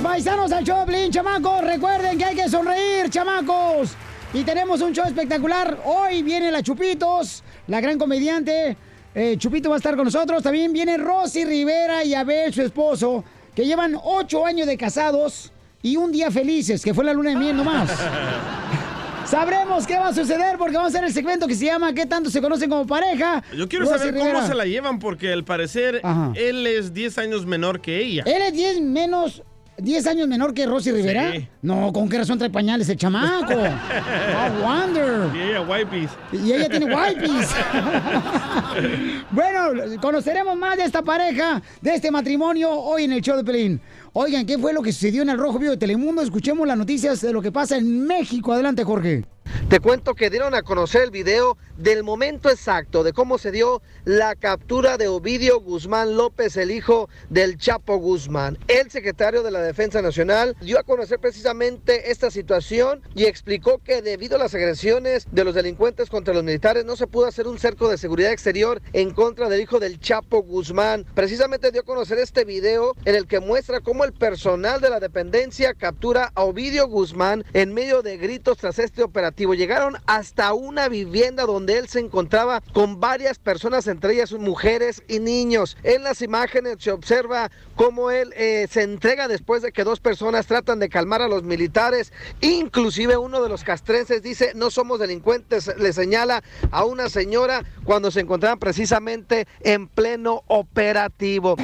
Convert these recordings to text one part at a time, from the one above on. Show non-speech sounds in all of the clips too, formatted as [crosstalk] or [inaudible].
Bienvenidos paisanos al Choplin, chamacos. Recuerden que hay que sonreír, chamacos. Y tenemos un show espectacular. Hoy viene la Chupitos, la gran comediante. Eh, Chupito va a estar con nosotros. También viene Rosy Rivera y Abel, su esposo, que llevan ocho años de casados y un día felices, que fue la luna de miel nomás. [laughs] Sabremos qué va a suceder porque vamos a hacer el segmento que se llama ¿Qué tanto se conocen como pareja? Yo quiero Rosy saber Rivera. cómo se la llevan porque al parecer Ajá. él es 10 años menor que ella. ¿Él es 10 menos, 10 años menor que Rosy Rivera? Sí. No, ¿con qué razón trae pañales el chamaco? [laughs] I wonder. Y ella wipes. Y ella tiene wipes. [laughs] bueno, conoceremos más de esta pareja, de este matrimonio, hoy en el show de Pelín. Oigan, ¿qué fue lo que sucedió en el Rojo Vivo de Telemundo? Escuchemos las noticias de lo que pasa en México. Adelante, Jorge. Te cuento que dieron a conocer el video del momento exacto de cómo se dio la captura de Ovidio Guzmán López, el hijo del Chapo Guzmán. El secretario de la Defensa Nacional dio a conocer precisamente esta situación y explicó que debido a las agresiones de los delincuentes contra los militares no se pudo hacer un cerco de seguridad exterior en contra del hijo del Chapo Guzmán. Precisamente dio a conocer este video en el que muestra cómo el personal de la dependencia captura a Ovidio Guzmán en medio de gritos tras este operativo. Llegaron hasta una vivienda donde él se encontraba con varias personas, entre ellas mujeres y niños. En las imágenes se observa cómo él eh, se entrega después de que dos personas tratan de calmar a los militares. Inclusive uno de los castrenses dice, no somos delincuentes, le señala a una señora cuando se encontraban precisamente en pleno operativo.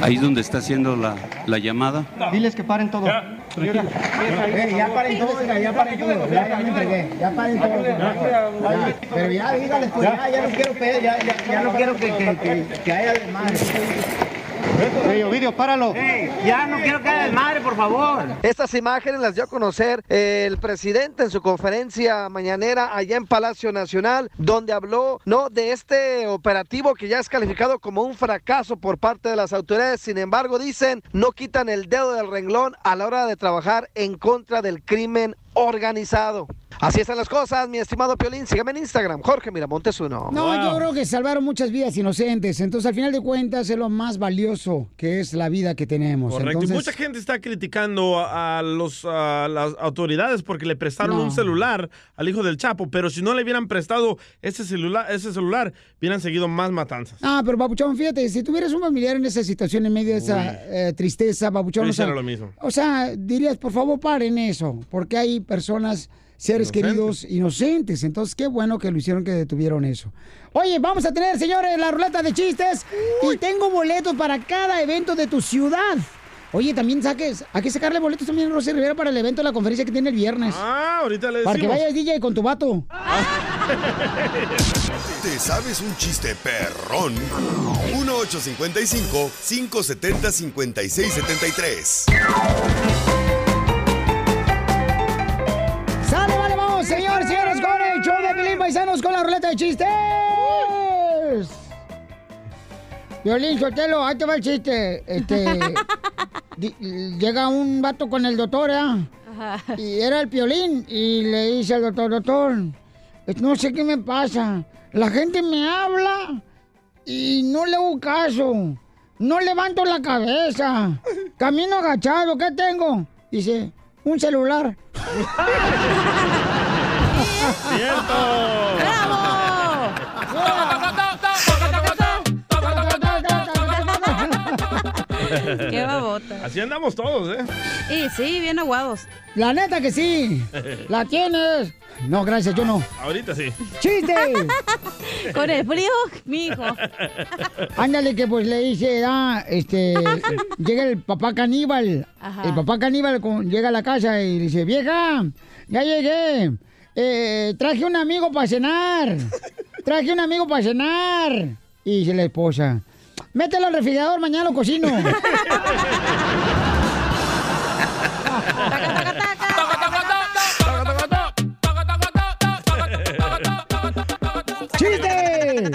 Ahí es donde está haciendo la, la llamada. Diles que paren todo. Ya, ya paren todo, ya paren todo. Ya, ya me entregué. Ya paren todo. Ya, Pero ya, dígales, pues ya, ya no quiero ya, ya, ya no quiero que, que, que, que haya desmadre. Ovidio, páralo. Ya no quiero que haya desmadre, por favor. Estas imágenes las dio a conocer el presidente en su conferencia mañanera allá en Palacio Nacional, donde habló no de este operativo que ya es calificado como un fracaso por parte de las autoridades. Sin embargo, dicen no quitan el dedo del renglón a la hora de trabajar en contra del crimen organizado. Así están las cosas, mi estimado Piolín. Sígame en Instagram, Jorge Miramontes uno. No, yo creo que salvaron muchas vidas inocentes. Entonces, al final de cuentas, es lo más valioso que es la vida que tenemos. Correcto. Entonces, Y mucha gente está criticando a, los, a las autoridades porque le prestaron No. un celular al hijo del Chapo, pero si no le hubieran prestado ese celular, ese celular, hubieran seguido más matanzas. Ah, pero Papuchón, fíjate, si tuvieras un familiar en esa situación, en medio de esa eh, tristeza, Papuchón, Yo o sea, lo mismo. o sea, dirías, por favor, paren eso, porque hay personas, seres queridos, inocentes. Entonces, qué bueno que lo hicieron, que detuvieron eso. Oye, vamos a tener, señores, la ruleta de chistes. Y tengo boletos para cada evento de tu ciudad. Oye, también saques, hay que sacarle boletos también a Rosy Rivera para el evento de la conferencia que tiene el viernes. Ah, ahorita le decimos. Para que vayas DJ con tu vato. [laughs] ¿Te sabes un chiste perrón? 1855 570 5673 Paisanos con la ruleta de chistes! Violín, Sotelo, ahí te va el chiste. Este, [laughs] di- llega un vato con el doctor, ¿ah? Y era el piolín. Y le dice al doctor, doctor, no sé qué me pasa. La gente me habla y no le hago caso. No levanto la cabeza. Camino agachado, ¿qué tengo? Dice, un celular. [laughs] Qué [laughs] babota. Así andamos todos, ¿eh? Y sí, bien aguados. La neta que sí. [laughs] La tienes. No, gracias, yo no. Ahorita sí. ¡Chiste! [laughs] Con el frío, mijo. Ándale, que pues le dice, ah, este, llega el papá caníbal. Ajá. El papá caníbal con- llega a la casa y dice, vieja, ya llegué. Eh, traje un amigo para cenar. Traje un amigo para cenar. Y dice la esposa, Mételo al refrigerador, mañana lo cocino. [laughs] ¡Chiste!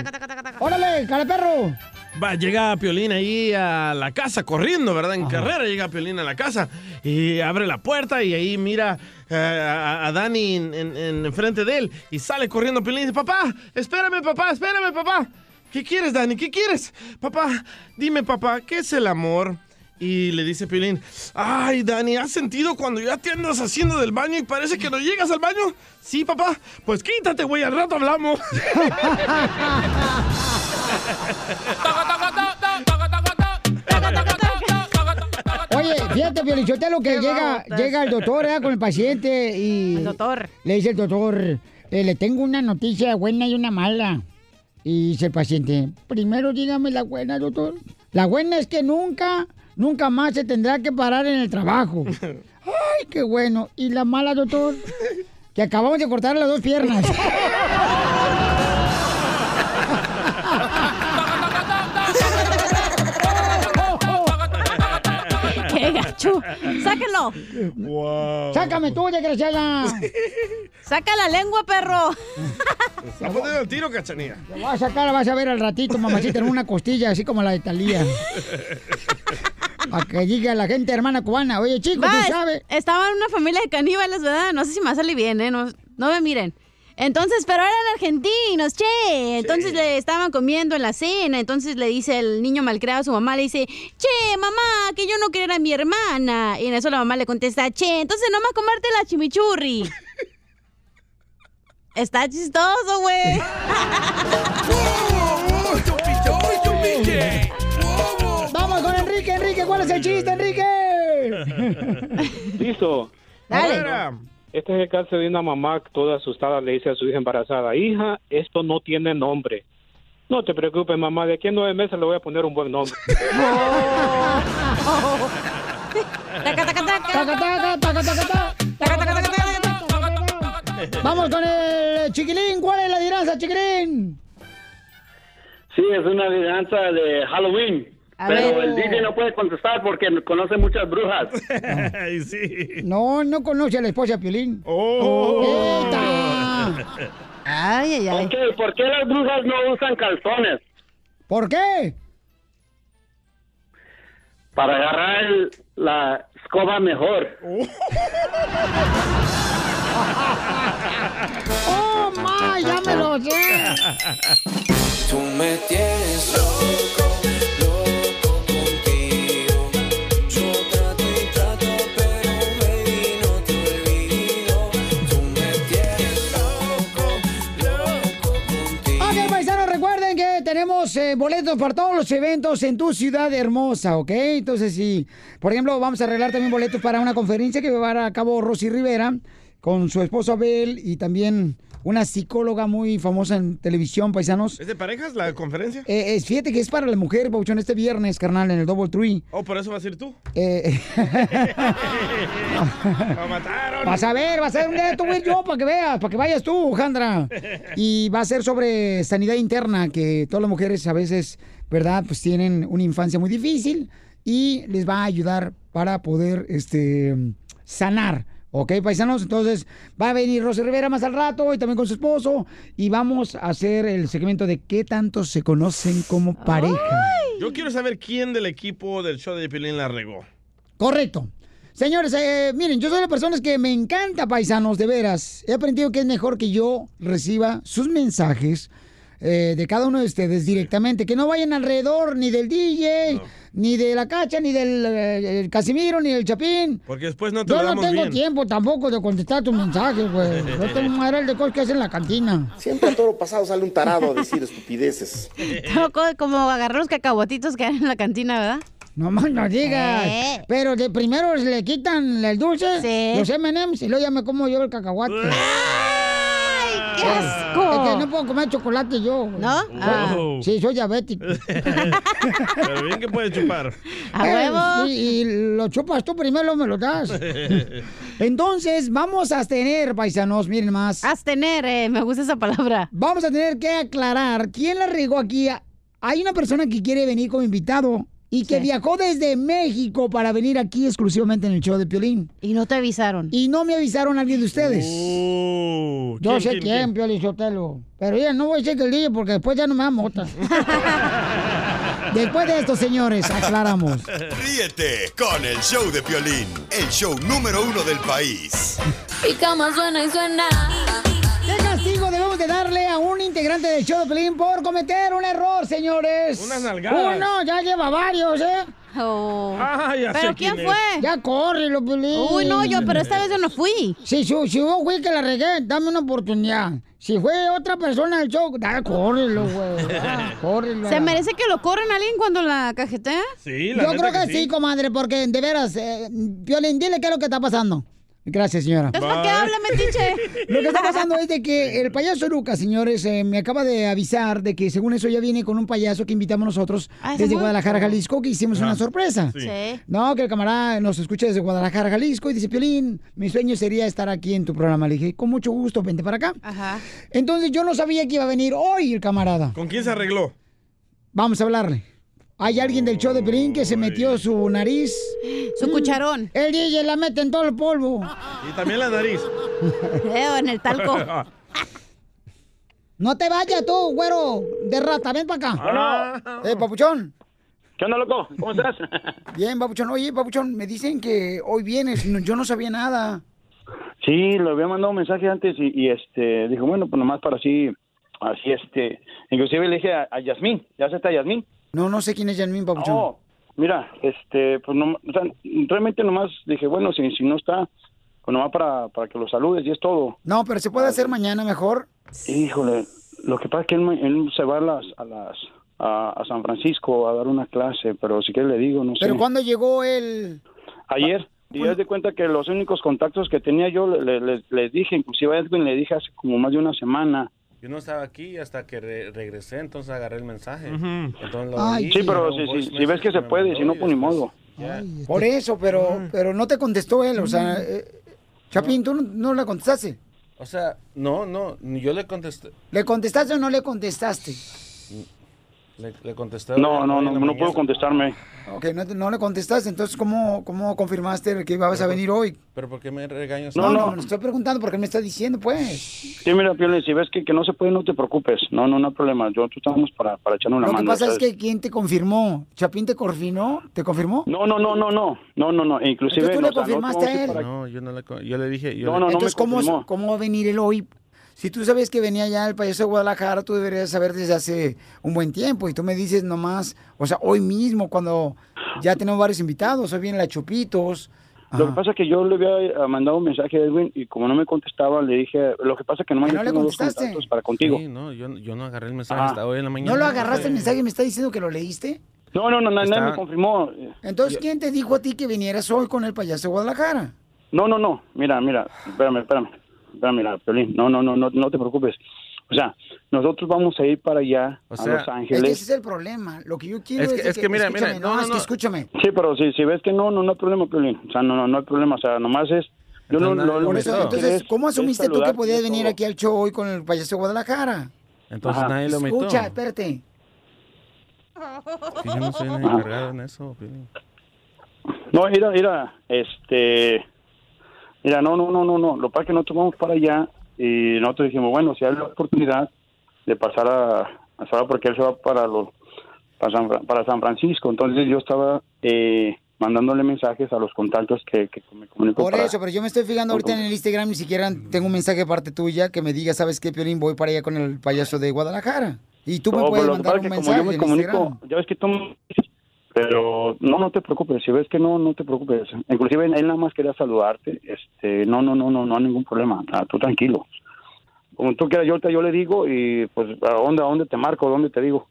¡Órale, cara perro! Va, llega Piolín ahí a la casa corriendo, ¿verdad? En carrera llega Piolín a la casa y abre la puerta y ahí mira eh, a, Dani en, frente de él y sale corriendo Piolín y dice, papá, espérame, papá, espérame, papá. ¿Qué quieres, Dani? ¿Qué quieres? Papá, dime papá, ¿qué es el amor? Y le dice Piolín, ay Dani, ¿has sentido cuando ya te andas haciendo del baño y parece que no llegas al baño? Sí, papá, pues quítate, güey, al rato hablamos. Oye, fíjate, Piolichotelo, que llega, llega el doctor con el paciente y... El doctor. Le dice el doctor, eh, le tengo una noticia buena y una mala. Y dice el paciente, primero dígame la buena, doctor. La buena es que nunca, nunca más se tendrá que parar en el trabajo. [laughs] Ay, qué bueno. ¿Y la mala, doctor? Que acabamos de cortar las dos piernas. [laughs] ¡Sáquenlo! wow. Sácame tú, desgraciada. [laughs] ¡Saca la lengua, perro! [laughs] Está poniendo el tiro, cachanilla. Te voy a sacar, vas a ver al ratito, mamacita, en una costilla, así como la de Talía. [laughs] Para que diga la gente hermana cubana, oye, chico, Va, tú es- sabes. Estaba en una familia de caníbales, ¿verdad? No sé si me sale bien, ¿eh? No, no me miren. Entonces, pero eran argentinos, che. Entonces le estaban comiendo en la cena. Entonces le dice el niño malcriado a su mamá, le dice, che, mamá, que yo no quiero a mi hermana. Y en eso la mamá le contesta, che, entonces nomás comerte la chimichurri. [laughs] Está chistoso, güey. Vamos con Enrique, Enrique, ¿cuál es el chiste, Enrique? Listo. Dale. Este es el caso de una mamá que toda asustada le dice a su hija embarazada, hija, esto no tiene nombre. No te preocupes, mamá, de aquí a nueve meses le voy a poner un buen nombre. [laughs] Vamos con el chiquilín, ¿cuál es la adivinanza, chiquilín? Sí, es una adivinanza de Halloween. A pero ver. el DJ no puede contestar porque conoce muchas brujas. [laughs] Ay, sí. No, no conoce a la esposa de Piolín. Oh. ¡Eita! Ay, ay, ay. Ok, ¿por qué las brujas no usan calzones? ¿Por qué? Para agarrar el- la escoba mejor. [laughs] ¡Oh, ma! ¡Ya me lo sé! Tú me tienes loco eh, boletos para todos los eventos en tu ciudad hermosa, ¿ok? Entonces, sí, por ejemplo, vamos a arreglar también boletos para una conferencia que va a llevar a cabo Rosy Rivera con su esposo Abel y también una psicóloga muy famosa en televisión, paisanos. ¿Es de parejas la conferencia? Eh, es- fíjate que es para la mujer, Pauchón, este viernes, carnal, en el Double Tree. Oh, por eso vas a ir tú. Eh, [laughs] Lo mataron. Vas a ver, vas a ver un día voy yo para que veas, para que vayas tú, Jandra. Y va a ser sobre sanidad interna, que todas las mujeres a veces, ¿verdad? Pues tienen una infancia muy difícil y les va a ayudar para poder, este, sanar. ¿Ok, paisanos? Entonces va a venir Rosy Rivera más al rato y también con su esposo y vamos a hacer el segmento de qué tanto se conocen como pareja. Yo quiero saber quién del equipo del show de Pilín la regó. Correcto. Señores, eh, miren, yo soy de personas que me encanta, paisanos, de veras. He aprendido que es mejor que yo reciba sus mensajes eh, de cada uno de ustedes directamente. Que no vayan alrededor ni del DJ, ni de la cacha, ni del eh, el Casimiro, ni del Chapín. Porque después no te Yo lo no damos tengo bien. tiempo tampoco de contestar tus mensajes, güey. [laughs] Yo tengo un de cosas que hacer en la cantina. Siempre a toro pasado sale un tarado a decir estupideces. [laughs] Como- Como agarrar los cacahuatitos que hay en la cantina, ¿verdad? No más no digas. Eh. Pero de primero le quitan el dulce, Sí. los M&M's, y luego ya me como yo el cacahuate. [laughs] ¡Qué Es asco! que no puedo comer chocolate yo. ¿No? Ah. Sí, soy diabético. [laughs] Pero bien que puedes chupar. ¡A Eh, huevo! sí, y lo chupas tú primero, me lo das. [laughs] Entonces, vamos a tener, paisanos, miren más. Abstener, eh, me gusta esa palabra. Vamos a tener que aclarar quién la regó aquí. Hay una persona que quiere venir como invitado y que viajó desde México para venir aquí exclusivamente en el show de Piolín. Y no te avisaron. Y no me avisaron a alguien de ustedes. Oh, Yo ¿quién, sé quién, quién, quién? Piolín Sotelo. Pero ya no voy a decir que el DJ porque después ya no me da mota. [laughs] después de esto, señores, aclaramos. Ríete con el show de Piolín, el show número uno del país. Mi cama suena y suena. ¿Qué castigo debemos de darle a un integrante del show de Pelín por cometer un error, señores? Unas nalgadas. Uno, ya lleva varios, ¿eh? Ah, ya ¿Pero sé quién quién fue? Ya córrelo, Pelín. Uy, no, yo, pero esta vez yo no fui. Si, si, si vos fui que la regué, dame una oportunidad. Si fue otra persona del show, dale, córrelo, güey. Ah, [laughs] córrelo. ¿Se merece que lo corren a alguien cuando la cajetea? Sí, la Yo creo que, sí. comadre, porque de veras, eh, Piolín, dile qué es lo que está pasando. Gracias, señora. Entonces, ¿para qué habla, metiche? [laughs] Lo que está pasando es de que el payaso Lucas, señores, eh, me acaba de avisar de que según eso ya viene con un payaso que invitamos nosotros Ah, ¿ese desde? Guadalajara, Jalisco, que hicimos una Ah, sorpresa. Sí. No, que el camarada nos escucha desde Guadalajara, Jalisco, y dice, Piolín, mi sueño sería estar aquí en tu programa. Le dije, con mucho gusto, vente para acá. Ajá. Entonces yo no sabía que iba a venir hoy el camarada. ¿Con quién se arregló? Vamos a hablarle. Hay alguien del show de Piolín que se metió su nariz. [gasps] Su cucharón. El DJ la mete en todo el polvo. Y también la nariz. [laughs] Eo, en el talco. [laughs] No te vayas tú, güero, de rata, ven para acá. Ah. Eh, papuchón. ¿Qué onda, loco? ¿Cómo estás? [laughs] Bien, papuchón. Oye, papuchón, me dicen que hoy vienes. Yo no sabía nada. Sí, le había mandado un mensaje antes y, y, este dijo, bueno, pues nomás para así, así este, inclusive le dije a, a Yasmín, ¿ya se está Yasmín? No, no sé quién es Yasmín, papuchón. Oh, mira, este, pues no, o sea, realmente nomás dije, bueno, si, si no está, pues nomás para, para que lo saludes y es todo. No, pero se puede hacer mañana mejor. Híjole, lo que pasa es que él, él se va a las, a las, a, a San Francisco a dar una clase, pero si quieres le digo, no sé. Pero cuando llegó el... Ayer, y haz de cuenta que los únicos contactos que tenía yo, le- le- les, les dije, inclusive a Edwin le dije hace como más de una semana. Yo no estaba aquí hasta que re- regresé, entonces agarré el mensaje. Ujú. Entonces lo Ay, oí, Sí, pero si, ves que se puede, si no, pues ni modo. ya. Por eso, pero, pero no te contestó él. O sea, eh, Chapín, tú no, no le contestaste. O sea, no, no, yo le contesté. ¿Le contestaste o no le contestaste? Le, le contesté. No, no, no, no puedo contestarme. Ok, no, no le contestaste. Entonces, ¿cómo, cómo confirmaste que ibas a venir hoy? ¿Pero por qué me regañas? No, no, no. me estoy preguntando porque me está diciendo, pues. Sí, mira, Piolín, si ves que, que no se puede, no te preocupes. No, no, no hay problema. Yo, tú estamos para, para echarnos una Lo que mano. pasa es ¿sabes? que ¿quién te confirmó? ¿Chapín te confirmó? ¿Te confirmó? No, no, no, no, no. No, no, no. Inclusive... Entonces tú le no confirmaste a él. para- No, yo no le, yo le dije. Yo No, le- no, no me Entonces, ¿cómo, confirmó. ¿cómo va a venir él hoy? Si tú sabes que venía ya el payaso de Guadalajara, tú deberías saber desde hace un buen tiempo. Y tú me dices nomás, o sea, hoy mismo, cuando ya tenemos varios invitados, hoy viene la Chupitos. Lo que pasa es que yo le había eh, mandado un mensaje a Edwin y como no me contestaba, le dije, lo que pasa es que nomás ¿Y yo no le tengo dos contestaste? contactos para contigo. Sí, no, yo, yo no agarré el mensaje Ah. hasta hoy en la mañana. ¿No lo agarraste el mensaje y me está diciendo que lo leíste? No, no, no, nadie Está- me confirmó. Entonces, ¿quién te dijo a ti que vinieras hoy con el payaso de Guadalajara? No, no, no, mira, mira, espérame, espérame, mira, Piolín, no, no, no, no, no te preocupes. O sea, nosotros vamos a ir para allá, O a sea, Los Es que Ángeles. ese es el problema. Lo que yo quiero Es es, que- de es que mira, mira, escúchame, no, no, es que no. escúchame. Sí, pero si, si ves que no, no, no hay problema, Piolín. O sea, no, no, no hay problema, o sea, nomás es... Yo no, Entonces, lo, lo que eso, entonces, es- ¿cómo es asumiste tú que podías venir todo. aquí al show hoy con el payaso de Guadalajara? Entonces Ajá. nadie lo metió. Escucha, espérate. Que yo no soy encargado en eso, Piolín. No, mira, mira, este... Mira, no, no, no, no, no. Lo que pasa es que nosotros vamos para allá y nosotros dijimos, bueno, si hay la oportunidad de pasar a... a porque él se va para los... Para San, Fra- para San Francisco. Entonces yo estaba eh, mandándole mensajes a los contactos que, que me comunico Por eso, pero yo me estoy fijando ahorita en el Instagram, ni siquiera tengo un mensaje de parte tuya que me diga, ¿sabes qué, Piolín? Voy para allá con el payaso de Guadalajara. Y tú me No, puedes mandar un mensaje yo me comunico, Instagram. ya ves que tú pero no, no te preocupes, si ves que no, no te preocupes. Inclusive él nada más quería saludarte, este, no, no, no, no, no hay ningún problema, tú tranquilo. Como tú quieras, yo, yo le digo y pues a dónde, a dónde te marco, a dónde te digo.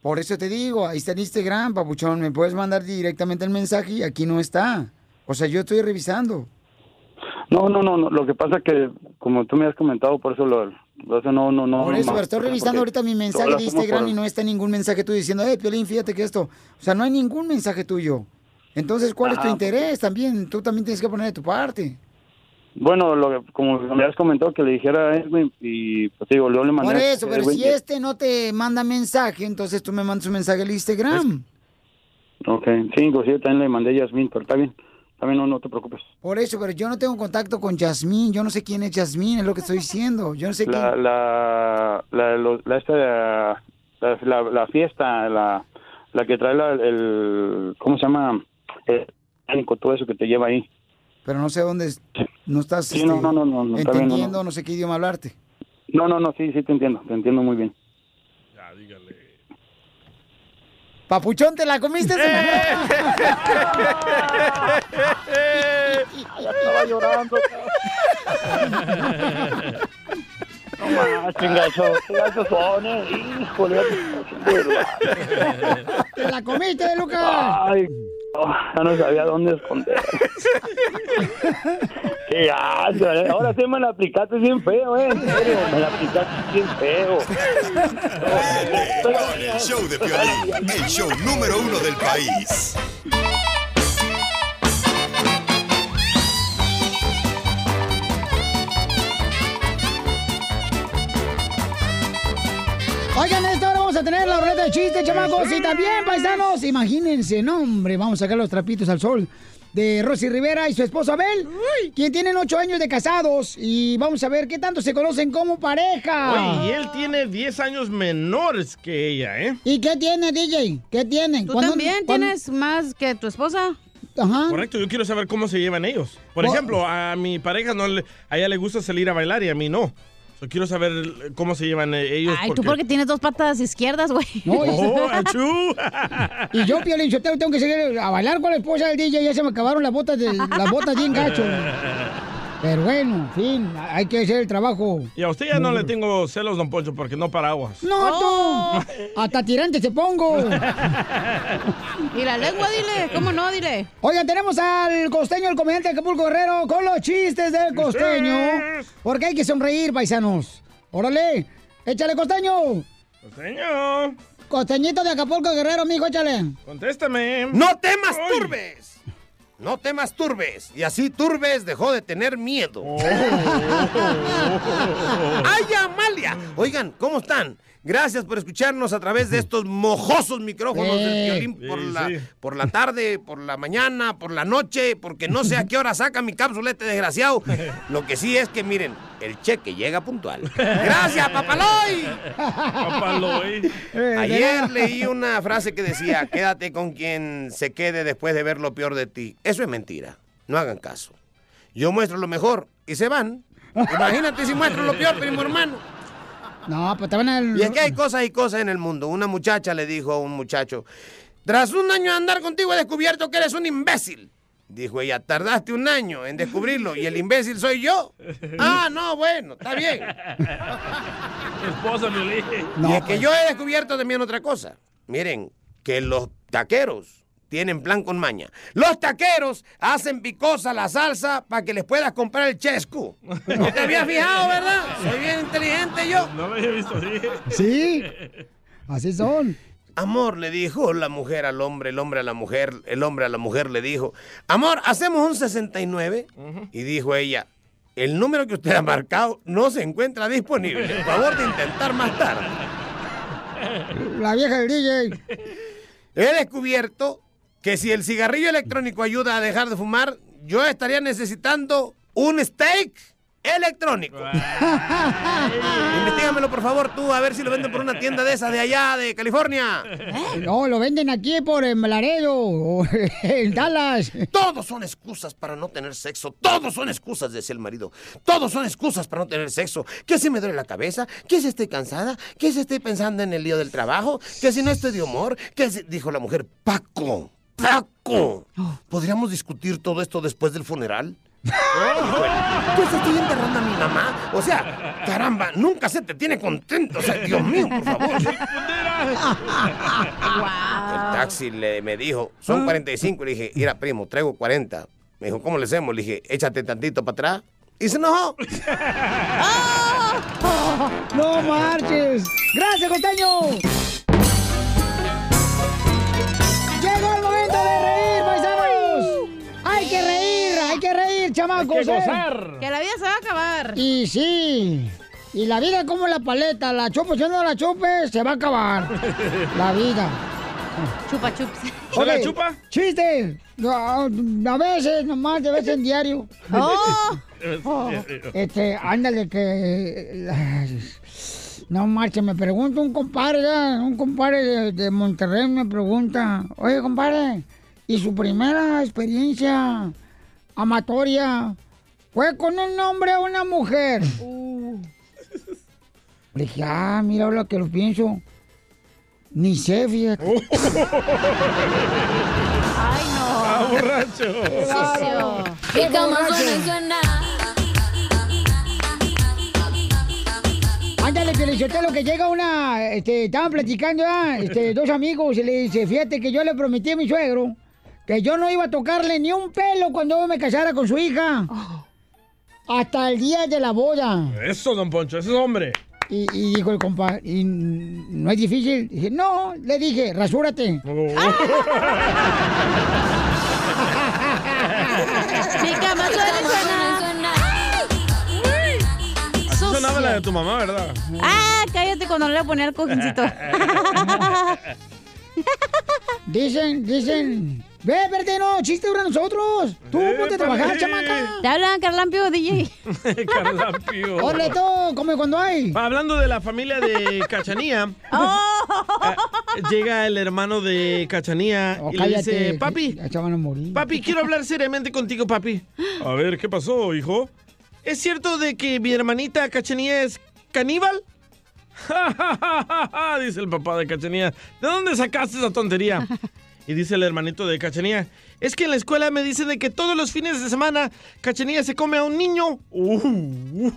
Por eso te digo, ahí está en Instagram, papuchón. Me puedes mandar directamente el mensaje y aquí no está. O sea, yo estoy revisando. No, no, no, no, lo que pasa que como tú me has comentado, por eso lo, por eso no, no, no. Por no eso, más, pero estoy revisando ahorita mi mensaje de Instagram por- y no está ningún mensaje tú diciendo, eh, Piolín, fíjate que esto. O sea, no hay ningún mensaje tuyo. Entonces, ¿cuál es tu interés también? Tú también tienes que poner de tu parte. Bueno, lo que, como me has comentado que le dijera a Edwin y pues digo, yo le mandé... Por eso, pero si este no te manda mensaje, entonces tú me mandas un mensaje al Instagram. Ok, sí, inclusive también le mandé a Yasmín, pero está bien. También no, no te preocupes. Por eso, pero yo no tengo contacto con Yasmín. Yo no sé quién es Yasmín, es lo que estoy diciendo. Yo no sé La, quién. la, la, lo- la, esta, la, la, la fiesta, la, la que trae la- el, ¿cómo se llama? El mecánico, todo eso que te lleva ahí. Pero no sé dónde. No estás Sí, este, no, no, no, no, está bien, no, no. entendiendo, no sé qué idioma hablarte. No, no, no, sí, sí te entiendo, te entiendo muy bien. Papuchón, ¿te la comiste? Ya estaba llorando. No más, chingacho, eh. Híjole. ¿Te la comiste, Lucas? Ay, oh, ya no sabía dónde esconder. [laughs] Qué gacho, eh. Ahora sí me la aplicaste bien feo, eh. En serio, me la aplicaste bien feo. Con el show de Piolín, el show número uno del país. Oigan, vamos a tener la ruleta de chistes, chamacos. Y también, paisanos, imagínense, no, hombre, vamos a sacar los trapitos al sol de Rosy Rivera y su esposo Abel, quien tienen ocho años de casados. Y vamos a ver qué tanto se conocen como pareja. Y él tiene 10 años menores que ella, ¿eh? ¿Y qué tiene, DJ? ¿Qué tienen? ¿Tú ¿Cuándo- también cuándo- tienes más que tu esposa? Ajá. Correcto, yo quiero saber cómo se llevan ellos. Por Oh. ejemplo, a mi pareja no le, a ella le gusta salir a bailar y a mí no. Quiero saber cómo se llevan eh, ellos. Ay, tú porque tienes dos patas izquierdas, güey. No, y- Oh, [laughs] achú. Y yo, Piolín, yo tengo que seguir a bailar con la esposa del DJ. Ya se me acabaron las botas, de, las botas bien gacho. [laughs] Pero bueno, en fin, hay que hacer el trabajo. Y a usted ya no le tengo celos, don Poncho, porque no paraguas. No, tú. Hasta tirante te pongo. [laughs] Y la lengua, dile. ¿Cómo no? Dile. Oigan, tenemos al costeño, el comediante de Acapulco Guerrero, con los chistes del costeño. Porque hay que sonreír, paisanos. Órale, échale costeño. Costeño. Costeñito de Acapulco Guerrero, mijo, échale. Contéstame. No temas turbes. No temas turbes. Y así turbes dejó de tener miedo. [laughs] ¡Ay, Amalia! Oigan, ¿cómo están? Gracias por escucharnos a través de estos mojosos micrófonos del Eh, violín por, sí, la, sí. por la tarde, por la mañana, por la noche, porque no sé a qué hora saca mi cápsula este desgraciado. Lo que sí es que, miren, el cheque llega puntual. ¡Gracias, papaloy! Papaloy. Ayer leí una frase que decía, quédate con quien se quede después de ver lo peor de ti. Eso es mentira. No hagan caso. Yo muestro lo mejor y se van. Imagínate si muestro lo peor, primo hermano. No, pues te van a... Y es que hay cosas y cosas en el mundo. Una muchacha le dijo a un muchacho, tras un año de andar contigo he descubierto que eres un imbécil. Dijo ella, tardaste un año en descubrirlo y el imbécil soy yo. [laughs] Ah, no, bueno, está bien. [laughs] Esposa, Violín. y es que yo he descubierto también otra cosa. Miren, que los taqueros tienen plan con maña. Los taqueros hacen picosa la salsa para que les puedas comprar el chesco. [laughs] No te habías fijado, ¿verdad? Soy bien inteligente yo. No lo había visto así. Sí, así son. Amor, le dijo la mujer al hombre, el hombre a la mujer, el hombre a la mujer le dijo, amor, hacemos un 69. Y dijo ella, el número que usted ha marcado no se encuentra disponible. [laughs] Por favor de intentar más tarde. La vieja del DJ. He descubierto que si el cigarrillo electrónico ayuda a dejar de fumar, yo estaría necesitando un steak electrónico. [laughs] [laughs] Investígamelo, por favor, tú, a ver si lo venden por una tienda de esas de allá, de California. No, lo venden aquí por el Laredo o [laughs] en Dallas. Todos son excusas para no tener sexo. Todos son excusas, decía el marido. Todos son excusas para no tener sexo. Que si me duele la cabeza, que si estoy cansada, que si estoy pensando en el lío del trabajo, que si no estoy de humor, que si... Dijo la mujer, Paco, Paco, ¿podríamos discutir todo esto después del funeral? [laughs] Pues estoy enterrando a mi mamá. O sea, caramba, nunca se te tiene contento. O sea, Dios mío, por favor. [laughs] El taxi le, me dijo, son 45. Le dije, mira, primo, traigo 40. Me dijo, ¿cómo le hacemos? Le dije, échate tantito para atrás. Y se enojó. [laughs] ¡No marches! ¡Gracias, costeño! Chamacos! Hay que ¿eh? gozar. Que la vida se va a acabar. Y sí. Y la vida como la paleta. La chupes, si no la chupes, se va a acabar. [laughs] La vida. Chupa chups. ¿Se la Ok, chupa? ¡Chiste! No, a veces, nomás, de vez en diario. Oh. [laughs] Este, ándale, que. No marche, me pregunta un compadre, un compadre de, de Monterrey me pregunta, oye, compadre, ¿y su primera experiencia amatoria fue con un hombre o una mujer? [laughs] Le dije, ah, mira, ahora que lo pienso, ni sé, fíjate. [laughs] Ay, no. Ah, borracho. Y suena. Ándale, lo que llega una, este, estaban platicando ya, este, dos amigos, y le dice, fíjate que yo le prometí a mi suegro que yo no iba a tocarle ni un pelo cuando yo me casara con su hija. Hasta el día de la boda. Eso, don Poncho, ese es hombre. Y, y dijo el compa, ¿y no es difícil? Dije, no, le dije, rasúrate. [laughs] Mi cama suena. Así sonaba la de tu mamá, ¿verdad? Ah, cállate cuando le voy a poner el cojincito. [laughs] Dicen, dicen. Ve, verte, no, chiste para nosotros. Tú ponte a trabajar, chamaca. Te hablan Carlampio, DJ. [laughs] Carlampio. Órale, tú, come cuando hay. Hablando de la familia de Cachanía, [laughs] eh, llega el hermano de Cachanía Oh, y le dice, papi, morir. papi, quiero hablar seriamente contigo, papi. A ver, ¿qué pasó, hijo? ¿Es cierto de que mi hermanita Cachanía es caníbal? [laughs] dice el papá de Cachanía. ¿De dónde sacaste esa tontería? Y dice el hermanito de Cachanía, es que en la escuela me dicen de que todos los fines de semana Cachanía se come a un niño. Uh,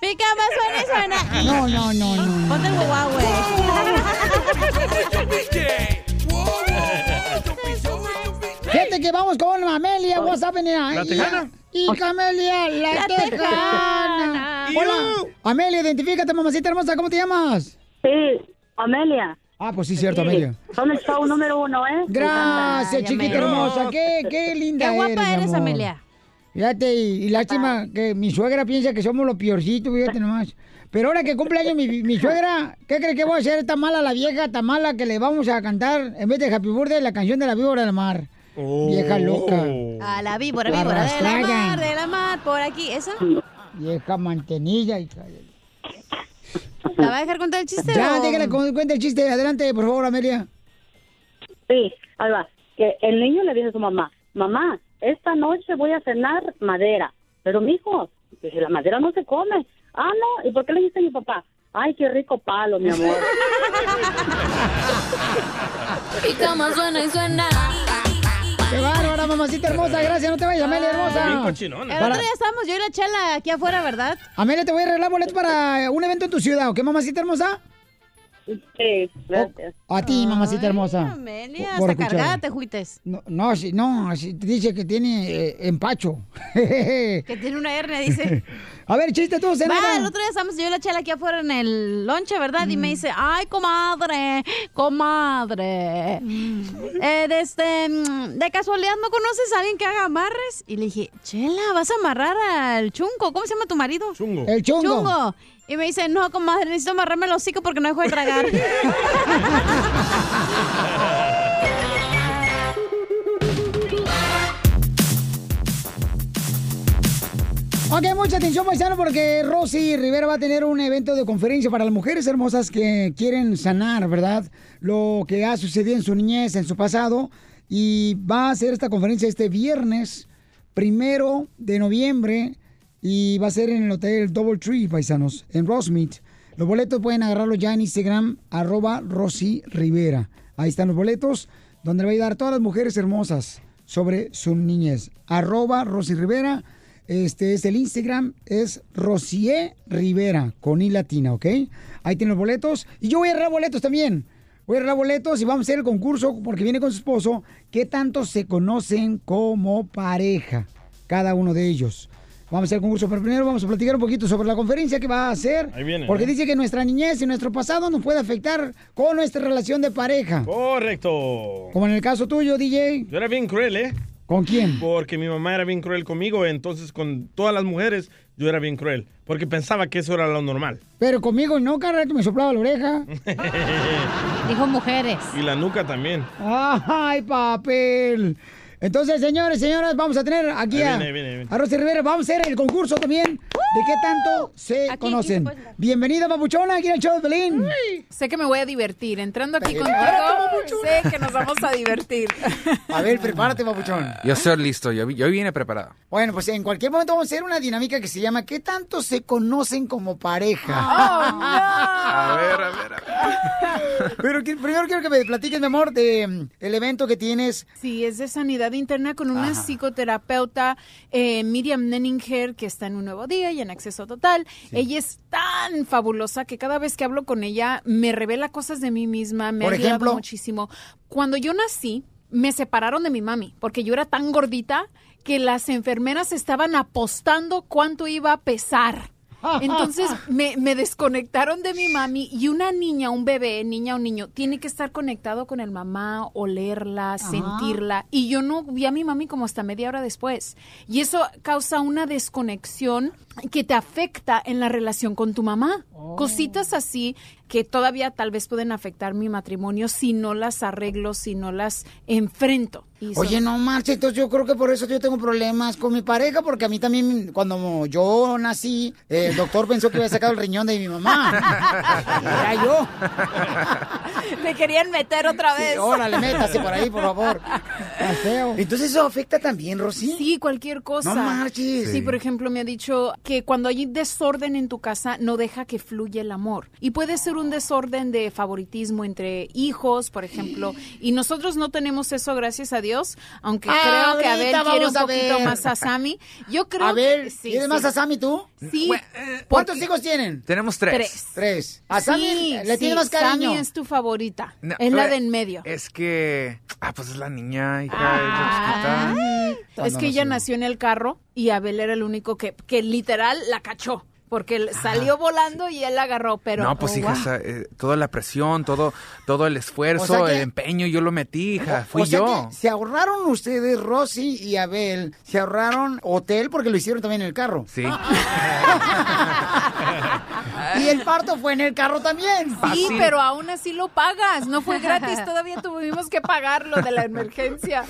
Mi cama suena y suena. No, no, no, no. Ponte el guau, Fíjate que vamos con Amelia, WhatsApp. ¿La tejana? Y Camelia, la, La tejana. tejana. Hola. Amelia, identifícate, mamacita hermosa. ¿Cómo te llamas? Sí, Amelia. Ah, pues sí, cierto, Amelia. Son el show número uno, ¿eh? Gracias, Ay, chiquita Amelia. hermosa. Qué, qué linda Qué guapa eres, mi eres, amor. Amelia. Fíjate, y, y lástima que mi suegra piensa que somos los piorcitos, fíjate nomás. Pero ahora que cumple años mi, mi suegra, ¿qué cree que voy a hacer? Tan mala la vieja, tan mala que le vamos a cantar, en vez de Happy Birthday, la canción de la víbora del mar. Vieja loca. A la víbora, víbora de la mar, de la mar, por aquí. ¿Esa? Vieja mantenilla. Y... ¿La va a dejar contar el chiste Ya, o...? cuenta el chiste. Adelante, por favor, Amelia. Sí, ahí va. Que el niño le dice a su mamá, mamá, esta noche voy a cenar madera. Pero, mijo, dice, la madera no se come. Ah, no, ¿y por qué le dice a mi papá? Ay, qué rico palo, mi amor. [laughs] Mi cama suena y suena. Qué bárbara, mamacita hermosa. Gracias, no te vayas, Amelia hermosa. Bien cochinona. El otro día estábamos yo y la chela aquí afuera, ¿verdad? Amelia, te voy a arreglar boletos para un evento en tu ciudad, ¿ok, mamacita hermosa? Sí, gracias. A ti, mamacita hermosa. Amelia, Por hasta escuchar. cargada te juites. No, no, sí, no, así dice que tiene eh, empacho. [laughs] Que tiene una hernia, dice. [laughs] A ver, chiste tú, Va, el otro día estábamos yo y la chela aquí afuera en el lonche, ¿verdad? Y me dice, ay, comadre, comadre. Eh, de, este, mm, de casualidad, ¿no conoces a alguien que haga amarres? Y le dije, chela, vas a amarrar al chungo. ¿Cómo se llama tu marido? Chungo. El chungo. Chungo. Y me dice, no, comadre, necesito amarrarme el hocico porque no dejo de tragar. [laughs] Ok, mucha atención, paisano, porque Rosy Rivera va a tener un evento de conferencia para las mujeres hermosas que quieren sanar, ¿verdad? Lo que ha sucedido en su niñez, en su pasado. Y va a hacer esta conferencia este viernes, primero de noviembre. Y va a ser en el hotel Double Tree, paisanos, en Rosemead. Los boletos pueden agarrarlos ya en Instagram, arroba Rosy Rivera. Ahí están los boletos, donde le va a ayudar a todas las mujeres hermosas sobre su niñez. Arroba Rosy Rivera. Este es el Instagram, es Rosier Rivera, con I latina, ¿ok? Ahí tienen los boletos. Y yo voy a agarrar boletos también. Voy a agarrar boletos y vamos a hacer el concurso, porque viene con su esposo, ¿qué tanto se conocen como pareja? Cada uno de ellos. Vamos a hacer el concurso, pero primero vamos a platicar un poquito sobre la conferencia que va a hacer. Ahí viene, Porque ¿eh? dice que nuestra niñez y nuestro pasado nos puede afectar con nuestra relación de pareja. Correcto. Como en el caso tuyo, DJ. Yo era bien cruel, ¿eh? ¿Con quién? Porque mi mamá era bien cruel conmigo, entonces con todas las mujeres yo era bien cruel, porque pensaba que eso era lo normal. Pero conmigo no, cara, que me soplaba la oreja. [laughs] Dijo mujeres. Y la nuca también. ¡Ay, papel! Entonces, señores, señoras, vamos a tener aquí a, viene, viene, a Rosy Rivera. Vamos a hacer el concurso también de qué tanto se conocen. Bienvenida, papuchona, aquí en el show de Pelín. Sé que me voy a divertir. Entrando aquí contigo, sé que nos vamos a divertir. A ver, prepárate, papuchón. [laughs] Yo estoy listo, yo, yo vine preparado. Bueno, pues en cualquier momento vamos a hacer una dinámica que se llama ¿Qué tanto se conocen como pareja? A ver, a ver, a ver. [laughs] Pero que- primero quiero que me platiques, mi amor, de mm, el evento que tienes. Sí, es de sanidad interna con una Ajá. psicoterapeuta, eh, Miriam Nenninger, que está en un nuevo día y en acceso total. Ella es tan fabulosa que cada vez que hablo con ella me revela cosas de mí misma, me Por ha ayudado ejemplo. muchísimo. Cuando yo nací, me separaron de mi mami porque yo era tan gordita que las enfermeras estaban apostando cuánto iba a pesar. Entonces me, me desconectaron de mi mami y una niña, un bebé, niña o niño, tiene que estar conectado con el mamá, olerla, sentirla. Y yo no vi a mi mami como hasta media hora después. Y eso causa una desconexión que te afecta en la relación con tu mamá. Cositas así que todavía tal vez pueden afectar mi matrimonio si no las arreglo, si no las enfrento. Y Oye, son- no marches, entonces yo creo que por eso yo tengo problemas con mi pareja, porque a mí también, cuando yo nací, el doctor pensó que había sacado el riñón de mi mamá. [laughs] Era yo. Me querían meter otra vez. Sí, órale, métase por ahí, por favor. Feo. Entonces eso afecta también, Rosy. Sí, cualquier cosa. No marches. Sí, por ejemplo, me ha dicho que cuando hay desorden en tu casa, no deja que fluya el amor. Y puede ser un desorden de favoritismo entre hijos, por ejemplo. Y nosotros no tenemos eso, gracias a Dios, aunque creo que Abel quiere un poquito ver. más a Sammy. Yo creo A ver, que sí. ¿tienes sí. más a Sammy tú? Sí. ¿Cuántos hijos tienen? Tenemos tres. Tres. Tres. A Sammy Sí, le tiene sí, más cariño. Sammy es tu favorita. No, es la eh, de en medio. Es que. Ah, pues es la niña, hija. Ah. ella chiquita. Es que ella nació en el carro y Abel era el único que, que literal la cachó. Porque él salió volando y él la agarró, pero... no, pues oh, hija, wow. eh, toda la presión, todo, todo el esfuerzo, O sea que- el empeño, yo lo metí, hija. Fui o sea yo. que se ahorraron ustedes, Rosy y Abel, se ahorraron hotel porque lo hicieron también en el carro. Sí. [laughs] [laughs] Y el parto fue en el carro también. Sí, pero aún así lo pagas. No fue gratis, [laughs] todavía tuvimos que pagar lo de la emergencia.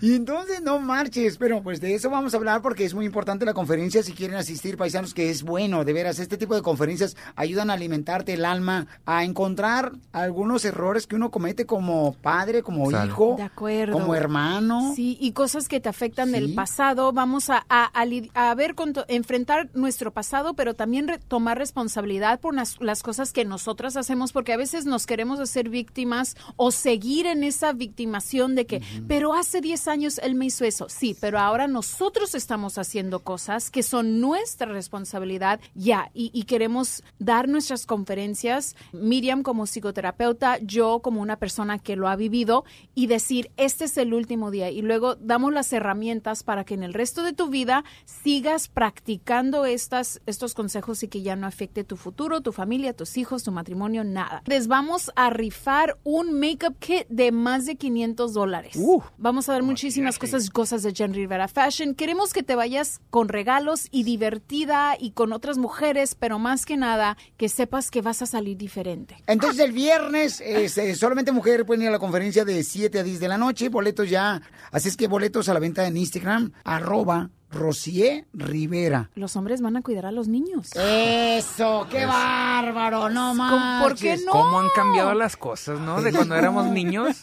Y entonces no marches, pero pues de eso vamos a hablar porque es muy importante la conferencia si quieren asistir paisanos que es bueno, de veras, este tipo de conferencias ayudan a alimentarte el alma, a encontrar algunos errores que uno comete como padre, como hijo, De acuerdo. como hermano. Sí, y cosas que te afectan del Sí. pasado. Vamos a, a, a li- a ver, con to- enfrentar nuestro pasado, pero también re- tomar responsabilidad por las, las cosas que nosotras hacemos, porque a veces nos queremos hacer víctimas o seguir en esa victimación de que, pero hace 10 años él me hizo eso. Sí, pero ahora nosotros estamos haciendo cosas que son nuestra responsabilidad ya, y, y queremos dar nuestras conferencias, Miriam como psicoterapeuta, yo como una persona que lo ha vivido, y decir, este es el último día, y luego damos las herramientas para que en el resto de tu vida sigas practicando estas, estos consejos y que ya no afecte tu futuro, tu familia, tus hijos, tu matrimonio, nada. Les vamos a rifar un makeup kit de más de 500 dólares. Vamos a dar muchísimas cosas, cosas de Jen Rivera Fashion. Queremos que te vayas con regalos y divertida y con otras mujeres, pero más que nada que sepas que vas a salir diferente. Entonces el viernes este, solamente mujeres pueden ir a la conferencia de 7 a 10 de la noche, boletos ya, así es que boletos a la venta en Instagram, arroba Rosier Rivera. Los hombres van a cuidar a los niños. Eso, qué bárbaro, no más. ¿Por qué no? ¿Cómo han cambiado las cosas, no? De cuando éramos niños.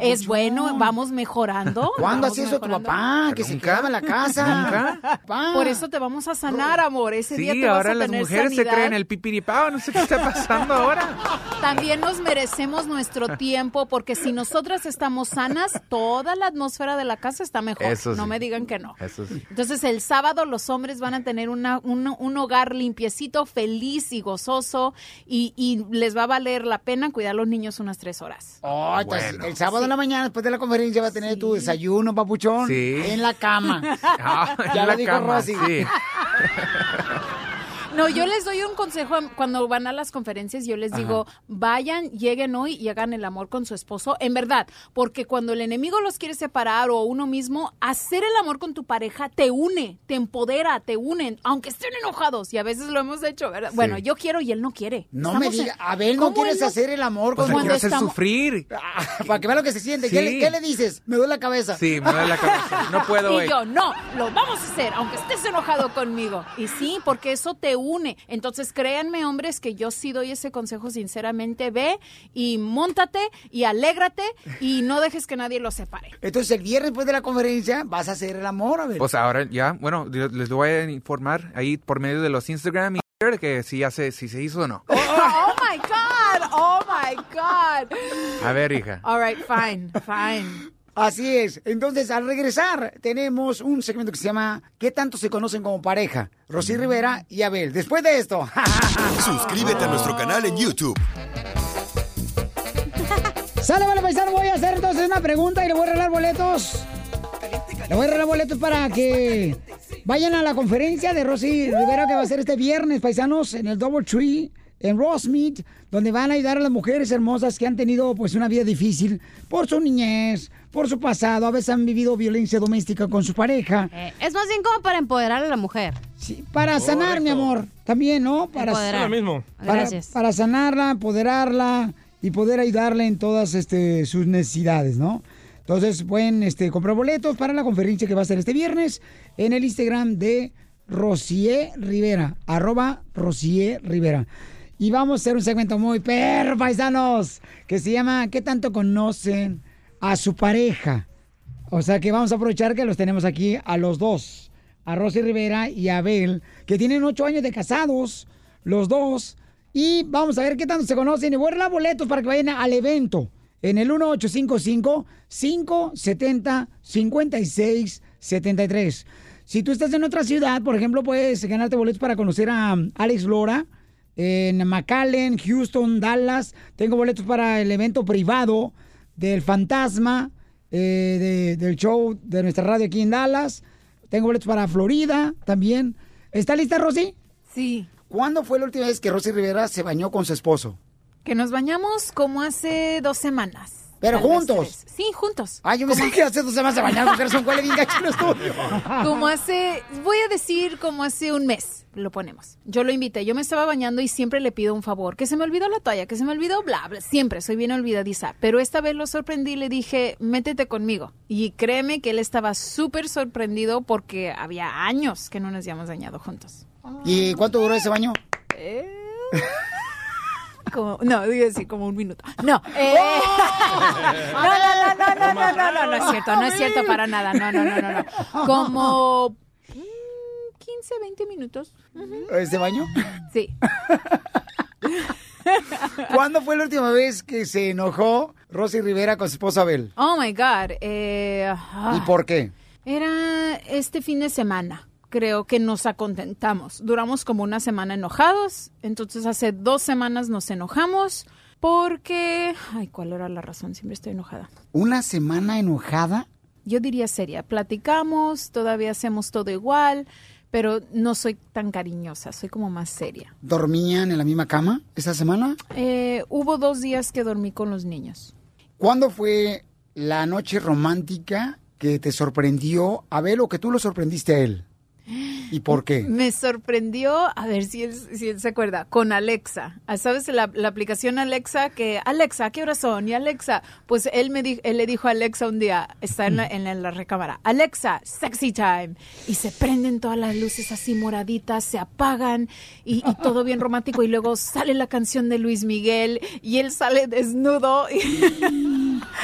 Es bueno, vamos mejorando. ¿Cuándo hacía eso tu papá? Que se quedaba en la casa. Nunca. Por eso te vamos a sanar, amor. Ese día Sí, te vas ahora a las tener mujeres se creen el pipiripao, no sé qué está pasando ahora. También nos merecemos nuestro tiempo porque si nosotras estamos sanas, toda la atmósfera de la casa está mejor. Eso No sí. me digan que no. Eso sí. Entonces el sábado los hombres van a tener una, un, un hogar limpiecito, feliz y gozoso y, y les va a valer la pena cuidar a los niños unas tres horas. Oh, entonces, el sábado en la mañana, después de la conferencia, va a tener tu desayuno, papuchón, Sí. en la cama. [laughs] Ah, en ya la lo dijo cama, Rosy. [laughs] No, yo les doy un consejo a- cuando van a las conferencias, yo les digo, vayan, lleguen hoy y hagan el amor con su esposo, en verdad, porque cuando el enemigo los quiere separar o uno mismo, hacer el amor con tu pareja te une, te empodera, te unen, aunque estén enojados, y a veces lo hemos hecho, ¿verdad? Sí. Bueno, yo quiero y él no quiere. No Estamos me en- diga, Abel, ¿no ¿Cómo quieres no- hacer el amor Pues con cuando tu estamos- sufrir. Para que vea lo que se siente. ¿Qué, le, qué le dices? Me duele la cabeza. Sí, me duele la cabeza. No puedo Y hoy. yo, no, lo vamos a hacer, aunque estés enojado conmigo. Y sí, porque eso te une. Entonces, créanme, hombres, que yo sí doy ese consejo sinceramente. Ve y montate y alégrate y no dejes que nadie lo separe. Entonces, el viernes después de la conferencia vas a hacer el amor, Abel. Pues ahora ya, bueno, les voy a informar ahí por medio de los Instagram y Twitter que si, ya se, si se hizo o no. Oh my God, oh my God. A ver, hija. All right, fine, fine. Así es. Entonces, al regresar, tenemos un segmento que se llama ¿Qué tanto se conocen como pareja? Rosy Rivera y Abel. Después de esto. [laughs] Suscríbete a nuestro canal en YouTube. [laughs] Sale, vale, paisano. Voy a hacer entonces una pregunta y le voy a regalar boletos. Le voy a regalar boletos para que vayan a la conferencia de Rosy Rivera que va a ser este viernes, paisanos, en el Double Tree, en Rossmead, donde van a ayudar a las mujeres hermosas que han tenido pues una vida difícil por su niñez, por su pasado, a veces han vivido violencia doméstica con su pareja. Eh, es más bien como para empoderar a la mujer. Sí, para sanar, mi amor, también, ¿no? Para, lo mismo. Para, Gracias. para sanarla, empoderarla y poder ayudarle en todas este, sus necesidades, ¿no? Entonces pueden este, comprar boletos para la conferencia que va a ser este viernes en el Instagram de Rosier Rivera, arroba Rosier Rivera. Y vamos a hacer un segmento muy perro, paisanos, que se llama ¿Qué tanto conocen a su pareja? O sea que vamos a aprovechar que los tenemos aquí a los dos, a Rosy Rivera y a Abel, que tienen ocho años de casados, los dos, y vamos a ver qué tanto se conocen. Y voy a boletos para que vayan al evento en el 1855-570-5673. Si tú estás en otra ciudad, por ejemplo, puedes ganarte boletos para conocer a um, Alex Lora en McAllen, Houston, Dallas. Tengo boletos para el evento privado del Fantasma, eh, de- del show de nuestra radio aquí en Dallas. Tengo boletos para Florida también. ¿Está lista, Rosy? Sí. ¿Cuándo fue la última vez que Rosy Rivera se bañó con su esposo? Que nos bañamos como hace dos semanas. ¿Pero juntos? tres. Sí, juntos. Ay, yo pensé que hace dos semanas se bañaron eres un cuele bien gacho en el estudio. [laughs] Como hace, voy a decir como hace un mes lo ponemos. Yo lo invité, yo me estaba bañando y siempre le pido un favor, que se me olvidó la toalla, que se me olvidó bla, bla, siempre soy bien olvidadiza, pero esta vez lo sorprendí y le dije, métete conmigo. Y créeme que él estaba súper sorprendido porque había años que no nos habíamos bañado juntos. ¿Y cuánto duró ese baño? Eh, Como, no, digo así, como un minuto. No, [laughs] eh, no, no, no, no, no, no, no, no, no es cierto, no es cierto para nada, no, no, no, no, no. Como mm, 15, 20 minutos. Ujú. ¿Ese baño? Sí. [laughs] ¿Cuándo fue la última vez que se enojó Rosy Rivera con su esposo Abel? Oh my God. Eh, ah, ¿Y por qué? Era este fin de semana. Creo que nos acontentamos. Duramos como una semana enojados. Entonces hace dos semanas nos enojamos porque... Ay, ¿cuál era la razón? Siempre estoy enojada. ¿Una semana enojada? Yo diría seria. Platicamos, todavía hacemos todo igual, pero no soy tan cariñosa, soy como más seria. ¿Dormían en la misma cama esa semana? Eh, hubo dos días que dormí con los niños. ¿Cuándo fue la noche romántica que te sorprendió a Abel o que tú lo sorprendiste a él? ¿Y por qué? Me sorprendió, a ver si él, si él se acuerda, con Alexa. Ah, ¿Sabes la, la aplicación Alexa? Que, Alexa, ¿qué horas son? Y Alexa, pues él, me di- él le dijo a Alexa un día, está en la, en la- en la recámara, Alexa, sexy time. Y se prenden todas las luces así moraditas, se apagan y, y todo bien romántico. Y luego sale la canción de Luis Miguel y él sale desnudo. Y [laughs]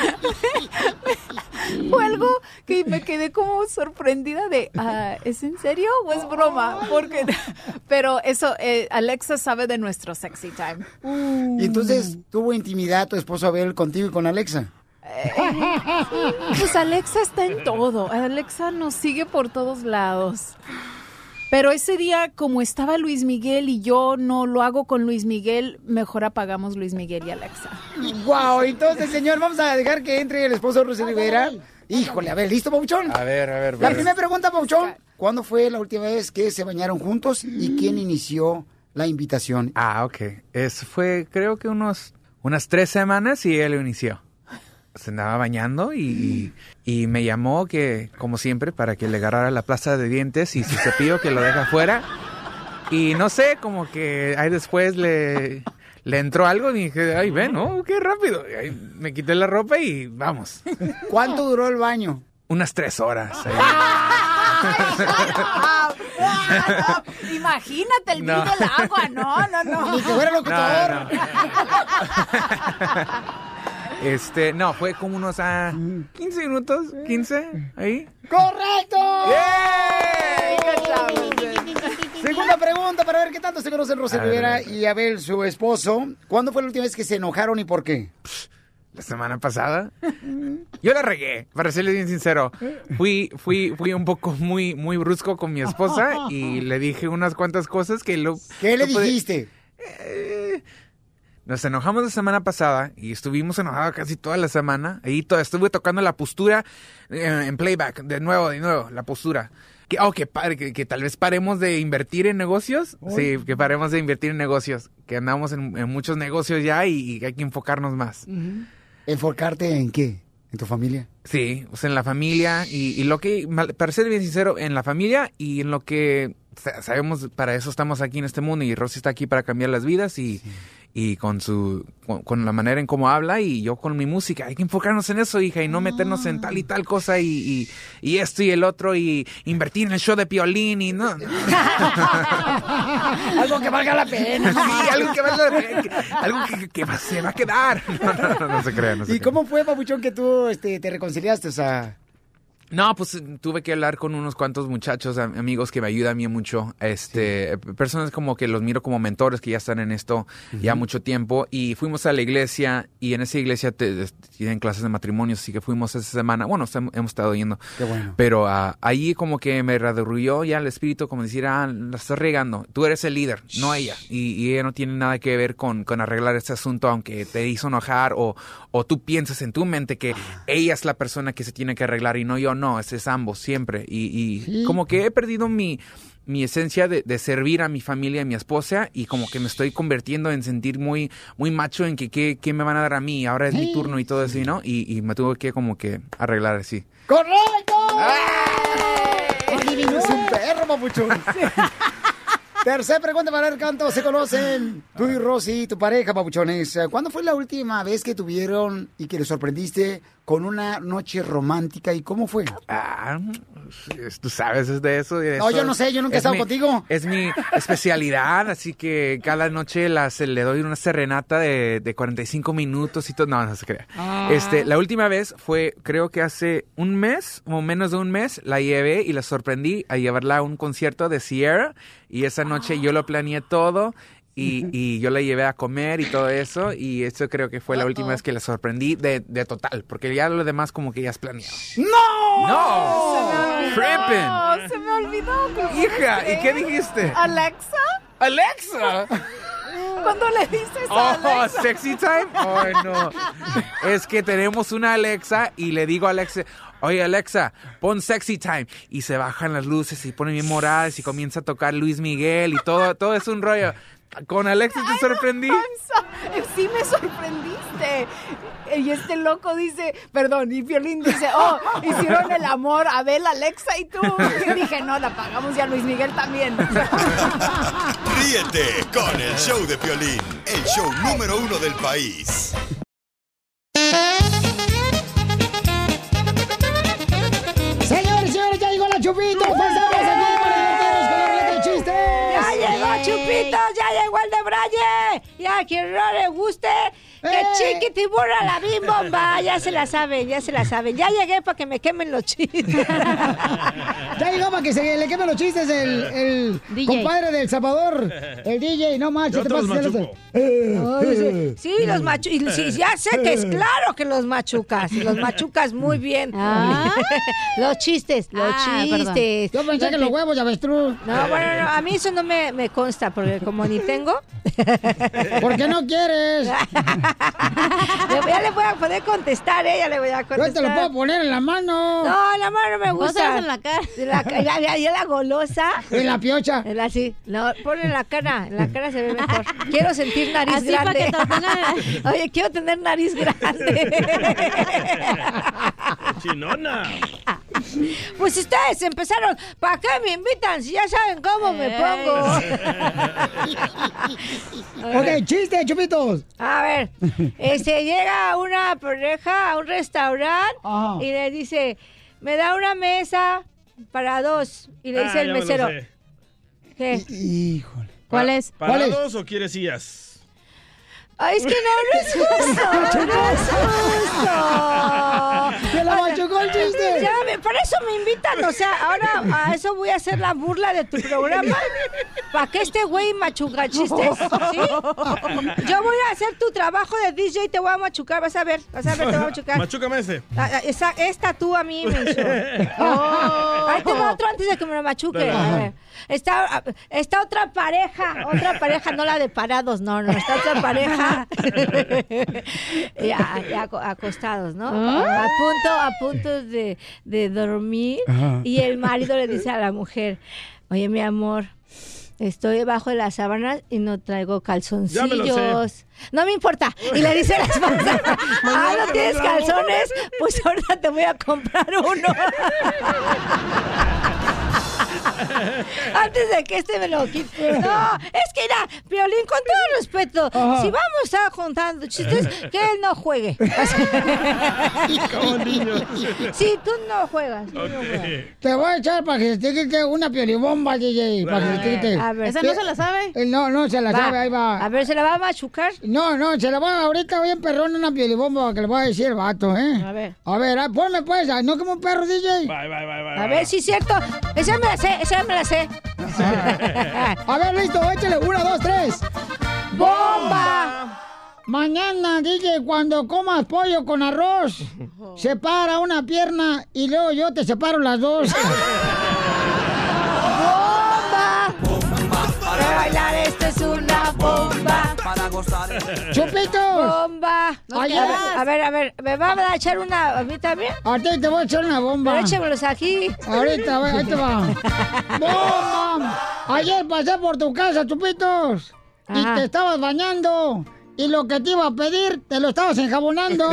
[laughs] Fue algo que me quedé como sorprendida de, ah, ¿es en serio o es broma? Porque, [laughs] pero eso, eh, Alexa sabe de nuestro sexy time. Y entonces tuvo intimidad tu esposo Abel contigo y con Alexa. Pues Alexa está en todo. Alexa nos sigue por todos lados. Pero ese día, como estaba Luis Miguel y yo no lo hago con Luis Miguel, mejor apagamos Luis Miguel y Alexa. Wow, entonces, señor, vamos a dejar que entre el esposo de Rosy Rivera. Híjole, a ver, ¿listo, Pauchón? A ver, a ver. La ver. primera pregunta, Pauchón. ¿cuándo fue la última vez que se bañaron juntos y quién inició la invitación? Ah, ok. Eso fue, creo que unos, unas tres semanas y él lo inició. Se andaba bañando y, y- me llamó que, como siempre, para que le agarrara la plaza de dientes y su cepillo que lo deja afuera. Y no sé, como que ahí después le, le entró algo y dije, ay, ven, ¿no? Qué rápido. Y ahí me quité la ropa y vamos. ¿Cuánto duró el baño? Unas tres horas. ahí. [laughs] Imagínate el No. del agua, no, no, no. Ni que fuera locutor. Este, no, fue como unos ah, 15 minutos, 15, ahí. ¡Correcto! Segunda pregunta para ver qué tanto se conocen Rosa A ver, a Rivera ver. y Abel, su esposo. ¿Cuándo fue la última vez que se enojaron y por qué? La semana pasada. Yo la regué, para serles bien sincero. Fui, fui, fui un poco muy, muy brusco con mi esposa y le dije unas cuantas cosas que lo... ¿Qué le dijiste? Eh, Nos enojamos la semana pasada y estuvimos enojados casi toda la semana. Ahí to- estuve tocando la postura eh, en playback, de nuevo, de nuevo, la postura. Que, oh, que, que, que tal vez paremos de invertir en negocios. Sí, que paremos de invertir en negocios. Que andamos en, en muchos negocios ya y, y hay que enfocarnos más. ¿Enfocarte en qué? ¿En tu familia? Sí, o sea, en la familia y, y lo que, para ser bien sincero, en la familia y en lo que sa- sabemos, para eso estamos aquí en este mundo y Rosy está aquí para cambiar las vidas y, y con su, con, con la manera en cómo habla y yo con mi música. Hay que enfocarnos en eso, hija, y no meternos en tal y tal cosa y, y, y esto y el otro y invertir en el show de Piolín y no. [laughs] algo que valga la pena. Sí, algo que valga la pena, que- algo que, que se va a quedar. [laughs] No, no, no, no se crea, no se ¿Y cómo fue, Papuchón, que tú este, te reconciliaste? O sea, No, pues tuve que hablar con unos cuantos muchachos, am- amigos que me ayudan a mí mucho, este, personas como que los miro como mentores que ya están en esto ya mucho tiempo. Y fuimos a la iglesia y en esa iglesia te- tienen clases de matrimonios, así que fuimos esa semana, bueno, hemos estado yendo, qué bueno. pero ah, ahí como que me redurrió ya el espíritu, como decir, ah, la estás regando, tú eres el líder, no ella, y, y ella no tiene nada que ver con, con arreglar este asunto, aunque te hizo enojar o, o tú piensas en tu mente que ella es la persona que se tiene que arreglar y no yo, no, es, es ambos siempre. Y, y como que he perdido mi, mi esencia de, de servir a mi familia, a mi esposa, y como que me estoy convirtiendo en sentir muy, muy macho en que qué, qué me van a dar a mí, ahora es mi turno y todo eso, ¿no? Y, y me tuve que como que arreglar así. ¡Correcto! Eres un perro, Papuchón. [laughs] Tercera pregunta para ver cuánto se conocen tú y Rosy, tu pareja, papuchones. ¿Cuándo fue la última vez que tuvieron y que les sorprendiste con una noche romántica y cómo fue? Ah, tú sabes es de eso. de No, eso. yo no sé, yo nunca he Es estado mi- contigo. Es mi [laughs] especialidad, así que cada noche las, le doy una serenata de, de 45 minutos y todo. No, no se crea. Ah. Este, la última vez fue, creo que hace un mes, o menos de un mes, la llevé y la sorprendí a llevarla a un concierto de Sierra. Y esa noche yo lo planeé todo. Y, y yo la llevé a comer y todo eso. Y eso creo que fue la última vez que la sorprendí de, de total. Porque ya lo demás como que ya es planeado. ¡No! ¡No! ¡Trippin'! No, se me olvidó. ¿cómo Hija? ¿y qué dijiste? ¿Alexa? ¡Alexa! ¿Cuándo le dices a Oh, Alexa? sexy time. Ay, no. Es que tenemos una Alexa y le digo a Alexa, oye Alexa, pon sexy time. Y se bajan las luces y pone bien moradas y comienza a tocar Luis Miguel y todo, todo es un rollo. Con Alexa te sorprendí. Eh, Sí me sorprendiste. Y este loco dice, perdón, y Violín dice, oh, hicieron el amor Abel, Alexa y tú. Y dije, no, la pagamos ya Luis Miguel también. [laughs] Ríete con el show de Piolín, el show número uno del país. Señores, señores, ya llegó la Chupito. A quien no le guste, que ¡Eh! chiquitibura la bimbomba. Ya se la saben, ya se la saben. Ya llegué para que me quemen los chistes. [laughs] Ya llegó para que se le quemen los chistes el, el DJ. compadre del Salvador. El DJ, no manches, te pasas machuco. Eh, Sí, los machucas. Sí, ya sé que es claro que los machucas. Los machucas muy bien. [laughs] los chistes, los Ah, perdón. chistes. Yo pensé que los huevos de avestruz. No, bueno, no, a mí eso no me, me consta, porque como ni tengo. [laughs] ¿Por qué no quieres? [laughs] Ya le voy a poder contestar, ¿eh? Ya le voy a contestar. Yo te lo puedo poner en la mano. No, en la mano no me gusta. En la cara. En la, ya, ya, ya la golosa. En la piocha. En la, sí. No, ponle en la cara. En la cara se ve mejor. Quiero sentir nariz Así para grande. que te tenga- [laughs] Oye, quiero tener nariz grande. [laughs] Chinona. [laughs] Pues ustedes empezaron. ¿Para qué me invitan si ya saben cómo me pongo? [laughs] Ok, chiste, chupitos. A ver, este, llega una pareja a un restaurante Ajá. y le dice, me da una mesa para dos. Y le Ah, dice el me lo mesero. ¿qué? Híjole. ¿Cuál es? ¿Para ¿Cuál es? dos o quieres sillas? Ay, es que no, no es [laughs] justo, no es justo. [laughs] ¡Se la machucó el chiste! Ya, me- para eso me invitan, o sea, ahora a eso voy a hacer la burla de tu programa. ¿Para que este güey machuca chistes? ¿Sí? Yo voy a hacer tu trabajo de DJ y te voy a machucar, vas a ver, vas a ver, te voy a machucar. Machúcame ese. Ah, ah, esa- esta tú a mí, menso. [laughs] Oh. Ahí tengo otro antes de que me lo machuque. Dale. A ver. Está, está otra pareja, otra pareja, no la de parados, no, no, está otra pareja. [laughs] ya, ya aco- acostados, ¿no? A punto, a punto de, de dormir. Ajá. Y el marido le dice a la mujer, oye, mi amor, estoy debajo de las sábanas y no traigo calzoncillos. No me importa. Y le dice la esposa, [laughs] ah, ¿no tienes nos vemos". calzones? Pues ahorita te voy a comprar uno. [laughs] [laughs] Antes de que este me lo quite. No, es que mira, Violín, con todo respeto, Ajá. si vamos a estar contando chistes, que él no juegue. [laughs] Como niño. Sí, tú no juegas. tú no juegas. Te voy a echar para que se te quite una piolibomba, DJ. Para que se te quite. A ver. ¿Esa no se la sabe? Eh, No, no se la Va. sabe, ahí va. A ver, ¿se la va a machucar? No, no, se la va ahorita bien perrón una piolibomba que le voy a decir el vato, ¿eh? A ver. A ver, ah, ponme pues, ah, no como un perro, DJ. Bye, bye, bye, bye. A ver, sí es cierto. Esa me la sé, esa me la sé. A ver, listo, échale, una, dos, tres. ¡Bomba! Mañana, DJ, cuando comas pollo con arroz, separa una pierna y luego yo te separo las dos. [laughs] ¡Bomba! Para bailar esto es una bomba. Para gozar. [laughs] ¡Chupitos! ¡Bomba! No a, ver, a ver, a ver, ¿me va a echar una a mí también? Ahorita te voy a echar una bomba. Pero échemelos aquí. Ahorita, ahí te va. [laughs] ¡Bomba! Ayer pasé por tu casa, Chupitos. Y te estabas bañando. Y lo que te iba a pedir, te lo estabas enjabonando. [laughs]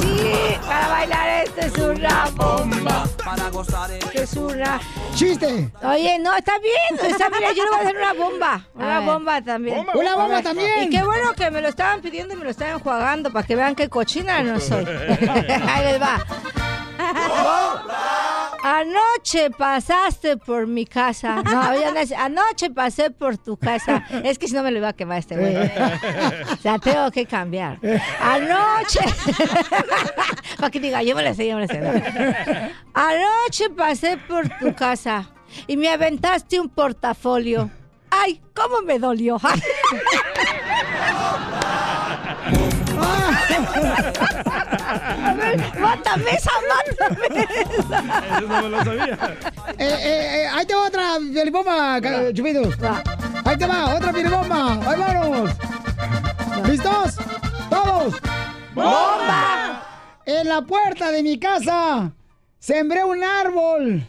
Sí, para bailar esto es una bomba. Para gozar. Esto es una... ¡Chiste! Oye, no, está bien. Está bien, yo le voy a hacer una bomba. [laughs] Una bomba también. Bomba, Una bomba también. Y qué bueno que me lo estaban pidiendo y me lo estaban enjuagando para que vean qué cochina no soy. [laughs] [laughs] Ahí les va. Anoche pasaste por mi casa. No, [laughs] ya no es- anoche pasé por tu casa. Es que si no me lo iba a quemar este güey. O sea, tengo que cambiar. Anoche. [laughs] Para que diga, yo me lo sé, yo me lo sé. ¿no? Anoche pasé por tu casa y me aventaste un portafolio. ¡Ay, cómo me dolió! [laughs] [laughs] Mátame esa, mátame esa. Eso no me lo sabía. Eh, eh, eh, ahí te va otra piolibomba, ca- Chupitos. Ahí te va, otra piolibomba. Ahí vamos. ¿Listos? ¿Todos? ¡Bomba! En la puerta de mi casa sembré un árbol.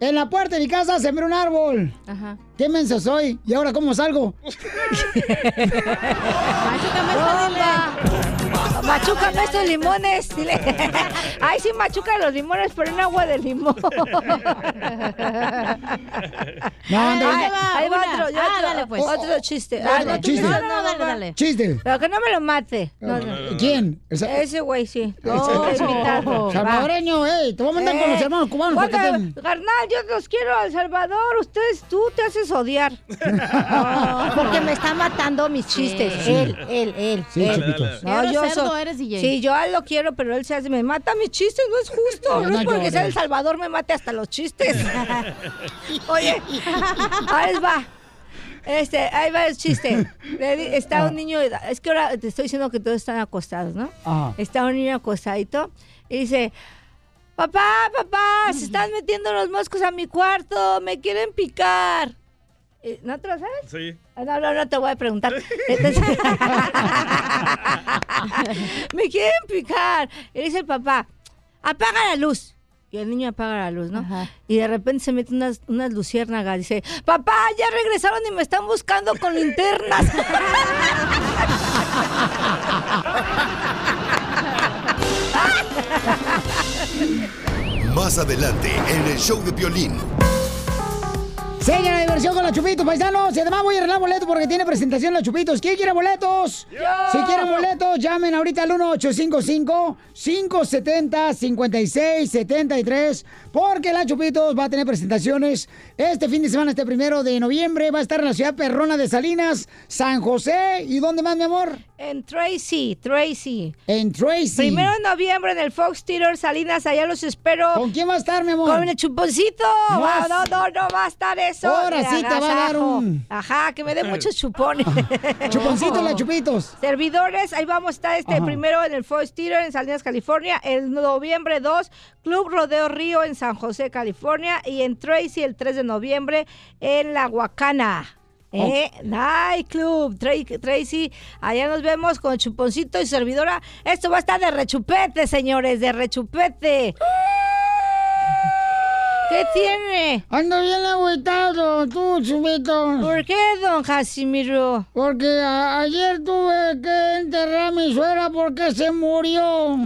En la puerta de mi casa sembré un árbol. Ajá. ¿Qué menso soy? ¿Y ahora cómo salgo? [laughs] ¡Bomba! Machúcame estos limones. [laughs] Ay, sí, machuca los limones, pero en agua de limón. [laughs] No, ahí va, ahí va otro, Ah, otro, dale, pues. otro chiste. Ah, no, chiste. no, No, no, dale, no, dale. Chiste. Pero que no me lo mate. No, no. ¿Quién? Ese güey, sí. No, sa- invitar. Salvadoreño, ey, te voy a mandar con los Eh, hermanos cubanos. te- Carnal, yo los quiero a El Salvador. Ustedes, tú te haces odiar. [laughs] Porque me está matando mis chistes. Sí. Él, él, él. Sí, él. No, yo soy- eres, DJ. Sí, yo lo quiero, pero él se hace, me mata mis chistes, no es justo. No, No, es porque sea. El Salvador me mate hasta los chistes. [laughs] Oye, ahí va. Este, ahí va el chiste. Está un niño, es que ahora te estoy diciendo que todos están acostados, ¿no? Ajá. Está un niño acostadito y dice, papá, papá, se están metiendo los moscos a mi cuarto, me quieren picar. Eh, ¿No te lo sabes? Sí. Ah, No, no, no te voy a preguntar. [laughs] Entonces- [laughs] me quieren picar. Y dice el papá, apaga la luz. Y el niño apaga la luz, ¿no? Y de repente se mete unas, unas luciérnagas. Dice, papá, ya regresaron y me están buscando con linternas. [laughs] Más adelante en el show de Piolín. Sigue la diversión con los chupitos, paisanos. Y además voy a arreglar boletos porque tiene presentación los chupitos. ¿Quién quiere boletos? Si quieren boletos, llamen ahorita al 1855-570-5673. Porque la Chupitos va a tener presentaciones este fin de semana, este primero de noviembre. Va a estar en la ciudad perrona de Salinas, San José. ¿Y dónde más, mi amor? En Tracy, Tracy. En Tracy. Primero de noviembre en el Fox Theater Salinas, allá los espero. ¿Con quién va a estar, mi amor? Con el chuponcito. No No, no, no, no va a estar eso. Ahora sí te va a dar un- Ajá, que me dé [laughs] muchos chupones. [laughs] Chuponcito, la chupitos. Servidores, ahí vamos a estar este Ajá. primero en el Fox Theater en Salinas, California. El noviembre 2, Club Rodeo Río en San José, California. Y en Tracy el 3 de noviembre en La Huacana. ¿Eh? Night Club, Tra- Tracy, allá nos vemos con Chuponcito y servidora. Esto va a estar de rechupete, señores, de rechupete. [laughs] ¿Qué tiene? Ando bien agüitado, tú, chupito. ¿Por qué, don Casimiro? Porque ayer tuve que enterrar a mi suegra porque se murió.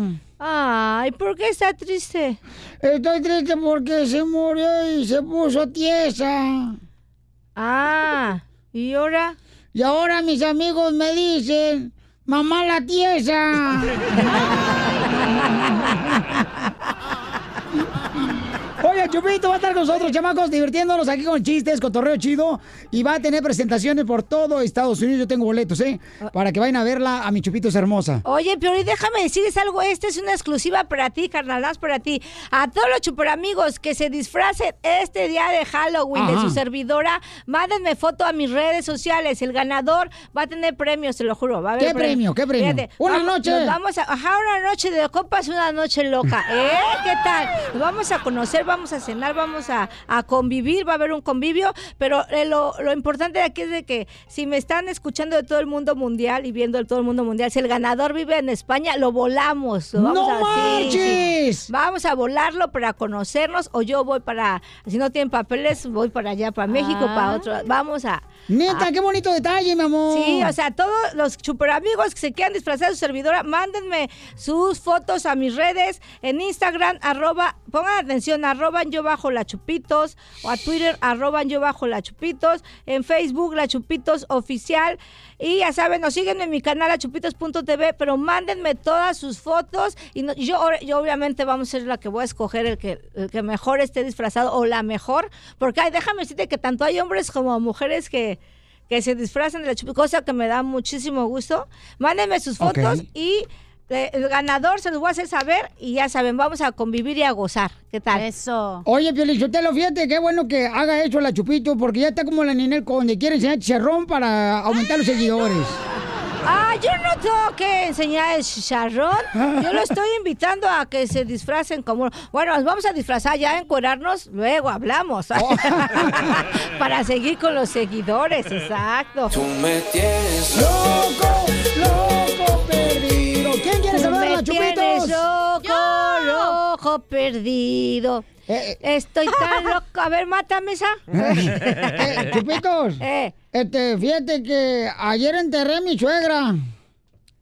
Ay, ¿por qué está triste? Estoy triste porque se murió y se puso tiesa. Ah, ¿y ahora? Y ahora mis amigos me dicen, mamá la tiesa. [laughs] Oye, Chupito va a estar con nosotros, chamacos, divirtiéndonos aquí con chistes, cotorreo chido. Y va a tener presentaciones por todo Estados Unidos. Yo tengo boletos, ¿eh? Para que vayan a verla a mi Chupito es hermosa. Oye, Piori, déjame decirles algo. Esta es una exclusiva para ti, carnal, más para ti. A todos los chuperamigos que se disfracen este día de Halloween de su servidora, mándenme foto a mis redes sociales. El ganador va a tener premios, te lo juro. Va a haber ¿Qué premio? ¿Qué premio? Una vamos- noche. vamos a, ajá, una noche de copas, una noche loca. ¿Eh? ¿Qué tal? Nos vamos a conocer, vamos a cenar, vamos a, a convivir, va a haber un convivio, pero eh, lo, lo importante de aquí es de que si me están escuchando de todo el mundo mundial y viendo de todo el mundo mundial, si el ganador vive en España, lo volamos. Lo vamos ¡No a, sí! Vamos a volarlo para conocernos o yo voy para, si no tienen papeles, voy para allá, para México, Ah. para otro. Vamos a... Neta, a- qué bonito detalle, mi amor. Sí, o sea, todos los super amigos que se quieran disfrazar de su servidora, mándenme sus fotos a mis redes en Instagram, arroba, pongan atención, arroban yo bajo la chupitos, o a Twitter, arroban yo bajo la chupitos, en Facebook, la chupitos oficial. Y ya saben, nos siguen en mi canal achupitos.tv, pero mándenme todas sus fotos y no- yo, yo obviamente vamos a ser la que voy a escoger el que, el que mejor esté disfrazado o la mejor, porque ay, déjame decirte que tanto hay hombres como mujeres que, que se disfrazan de la chupi, cosa que me da muchísimo gusto. Mándenme sus fotos y el ganador se los voy a hacer saber y ya saben, vamos a convivir y a gozar. ¿Qué tal? Eso. Oye, Piolichotelo, fíjate qué bueno que haga eso la Chupito, porque ya está como la Ninel donde quiere enseñar chicharrón para aumentar los seguidores. Ah, yo no tengo que enseñar el chicharrón. Yo lo estoy invitando a que se disfracen como. Bueno, nos vamos a disfrazar ya, encuerarnos, luego hablamos. Oh. [laughs] Para seguir con los seguidores, exacto. Tú me tienes loco perdido. Estoy tan [laughs] loco. A ver, mátame esa. Eh, Chupitos, [laughs] este, fíjate que ayer enterré a mi suegra.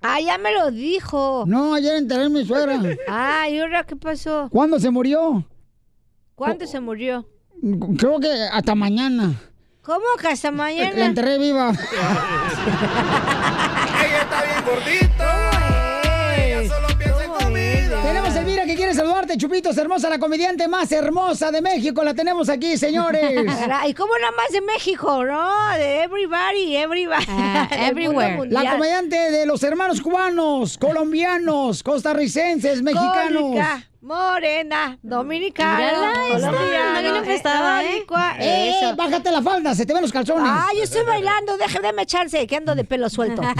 Ah, ya me lo dijo. No, ayer enterré a mi suegra. Ah, ¿y ahora qué pasó? ¿Cuándo se murió? ¿Cuándo se murió? Creo que hasta mañana. ¿Cómo que hasta mañana? La enterré viva. [laughs] Ella está bien gordita. Chupitos, hermosa, la comediante más hermosa de México. La tenemos aquí, señores. [laughs] ¿Y cómo nada más de México, no? De everybody, everybody. [laughs] Del mundo La comediante de los hermanos cubanos, colombianos, costarricenses, mexicanos. Cólica, morena, dominicana, colombiana, empestada, ¿eh? Eh, eso. bájate la falda, se te ven los calzones. Ah, yo estoy bailando, déjeme echarse, que ando de pelo suelto. [laughs]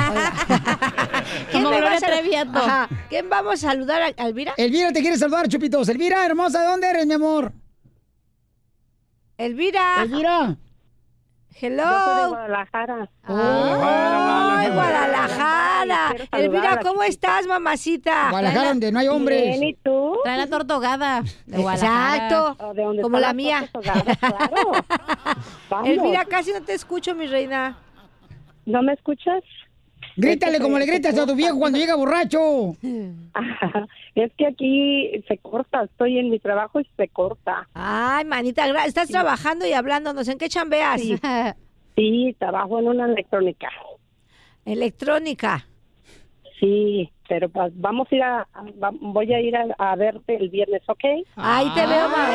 [laughs] ¿Quién Como me va a sal-. Ajá. ¿Quién vamos a saludar a a Elvira? Elvira te quiere saludar, Chupitos. Elvira, hermosa, ¿de dónde eres, mi amor? Elvira. Elvira. Hello. Yo soy de Guadalajara. ¡Ay, Guadalajara! Saludar Elvira, ¿cómo estás, mamacita? Guadalajara, donde no hay hombres. Bien, ¿y tú? Trae la torta ahogada de Guadalajara. Exacto. Oh, ¿de dónde Como la mía. Claro. [laughs] Elvira, casi no te escucho, mi reina. ¿No me escuchas? Grítale como le gritas a tu viejo cuando llega borracho. [laughs] Es que aquí se corta, estoy en mi trabajo y se corta. Ay, manita, estás trabajando y hablándonos. ¿En qué chambeas? Sí. Sí, trabajo en una electrónica. Electrónica. Sí, pero pues vamos a ir a, voy a ir a, a verte el viernes, ¿ok? Ahí te veo, ma.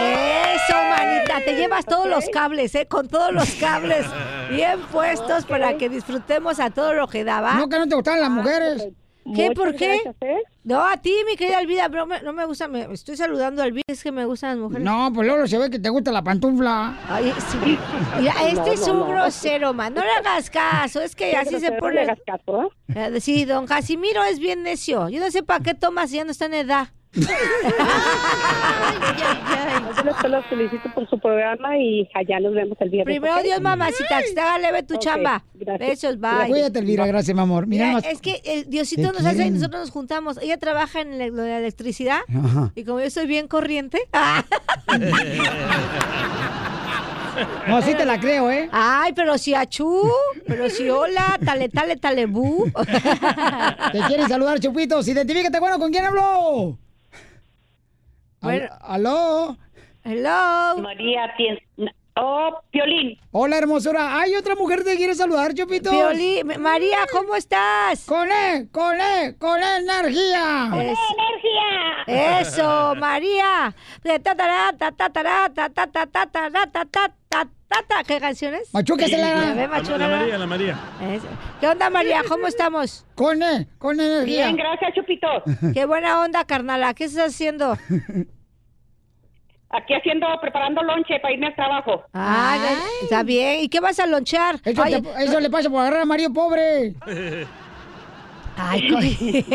Eso, manita. Te llevas todos los cables, ¿eh? Con todos los cables [laughs] bien puestos para que disfrutemos a todo lo que daba. No, que no te gustan las mujeres. ¿Qué? Muchas ¿Por qué? ¿eh? No, a ti, mi querida Elvira, pero me- no me gusta, me estoy saludando a Elvira, es que me gustan las mujeres. No, pues luego se ve que te gusta la pantufla. Ay, sí. Mira, [laughs] este No, es no, un no. grosero, man. No le hagas caso, es que así se pone. no le hagas caso. Eh, Sí, don Casimiro es bien necio. Yo no sé para qué tomas si ya no está en edad. Yo les los felicito por su programa y allá nos vemos el viernes. Primero. Dios, mamacita, que te haga leve tu chamba. gracias. Besos, bye. Cuídate, Elvira, gracias, mi amor. Mira, es que eh, Diosito ¿Te nos hace y nosotros nos juntamos. Ella trabaja en el- lo de la electricidad Ajá. y como yo soy bien corriente. ¡ah! [laughs] No, sí te la creo, ¿eh? Ay, pero si achú, pero si hola, tale, tale, talebú. Te quieren saludar, Chupitos. Identifícate, bueno, ¿con quién hablo? Bueno. Al ¿Aló? Hello. María, Oh, Piolín. Hola, hermosura. Hay otra mujer que te quiere saludar, Chupito. Piolín. María, ¿cómo estás? Con E, con E, con E energía. Con energía. Eso, María. ¿Qué canciones? Machúquesela. La, la, la María, la María. ¿Qué onda, María? ¿Cómo estamos? Con E, con energía. Bien, gracias, Chupito. Qué buena onda, carnala. ¿Qué estás haciendo? Aquí haciendo, preparando lonche para irme al trabajo. Ah, está bien. ¿Y qué vas a lonchar? Eso, Oye, te- eso le pasa por agarrar a Mario pobre. Ay, [laughs]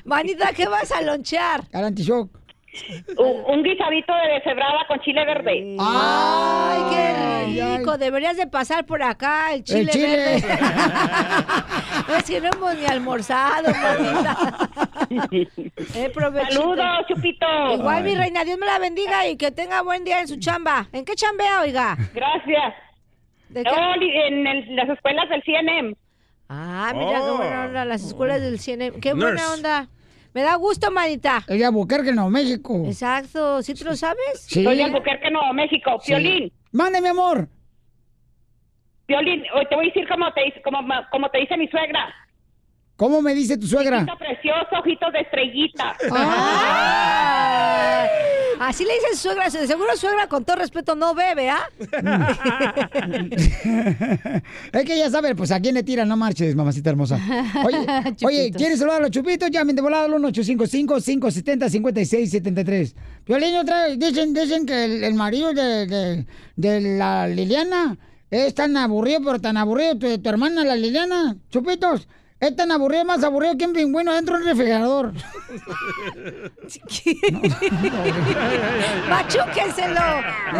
[laughs] Manita, ¿qué vas a lonchar? Al antishock. [laughs] Un, un guisadito de deshebrada con chile verde. Ay, qué ay. rico. Deberías de pasar por acá el chile, El chile. verde. [laughs] es que no hemos ni almorzado. [laughs] Eh. Saludos, Chupito. Igual, mi reina, Dios me la bendiga y que tenga buen día en su chamba. ¿En qué chambea, oiga? Gracias. ¿De qué? Oh, en el- las escuelas del CNM. Ah, mira qué Oh. buena onda, las escuelas del cine. Qué buena onda. Me da gusto, manita. Ella Albuquerque, no, México. Exacto, ¿sí te lo sabes? Sí. Soy de Albuquerque, Nuevo México. Piolín. Mande, mi amor. Piolín, hoy te voy a decir cómo te, cómo te dice mi suegra. ¿Cómo me dice tu suegra? Ojito precioso, ojitos de estrellita. Ah, así le dice su suegra. Seguro suegra, con todo respeto, no bebe, ¿ah? [laughs] es que ya sabe, pues a quién le tiran, no marches, mamacita hermosa. Oye, [laughs] oye. ¿quieres saludar a los chupitos? Llamen de volada al 1-855-570-5673. Violín, otra dicen, dicen que el, el marido de, de- de la Liliana es tan aburrido, pero tan aburrido, tu, tu hermana, la Liliana, chupitos. Es tan aburrido, más aburrido que un pingüino dentro del refrigerador. [laughs] Machúquenselo.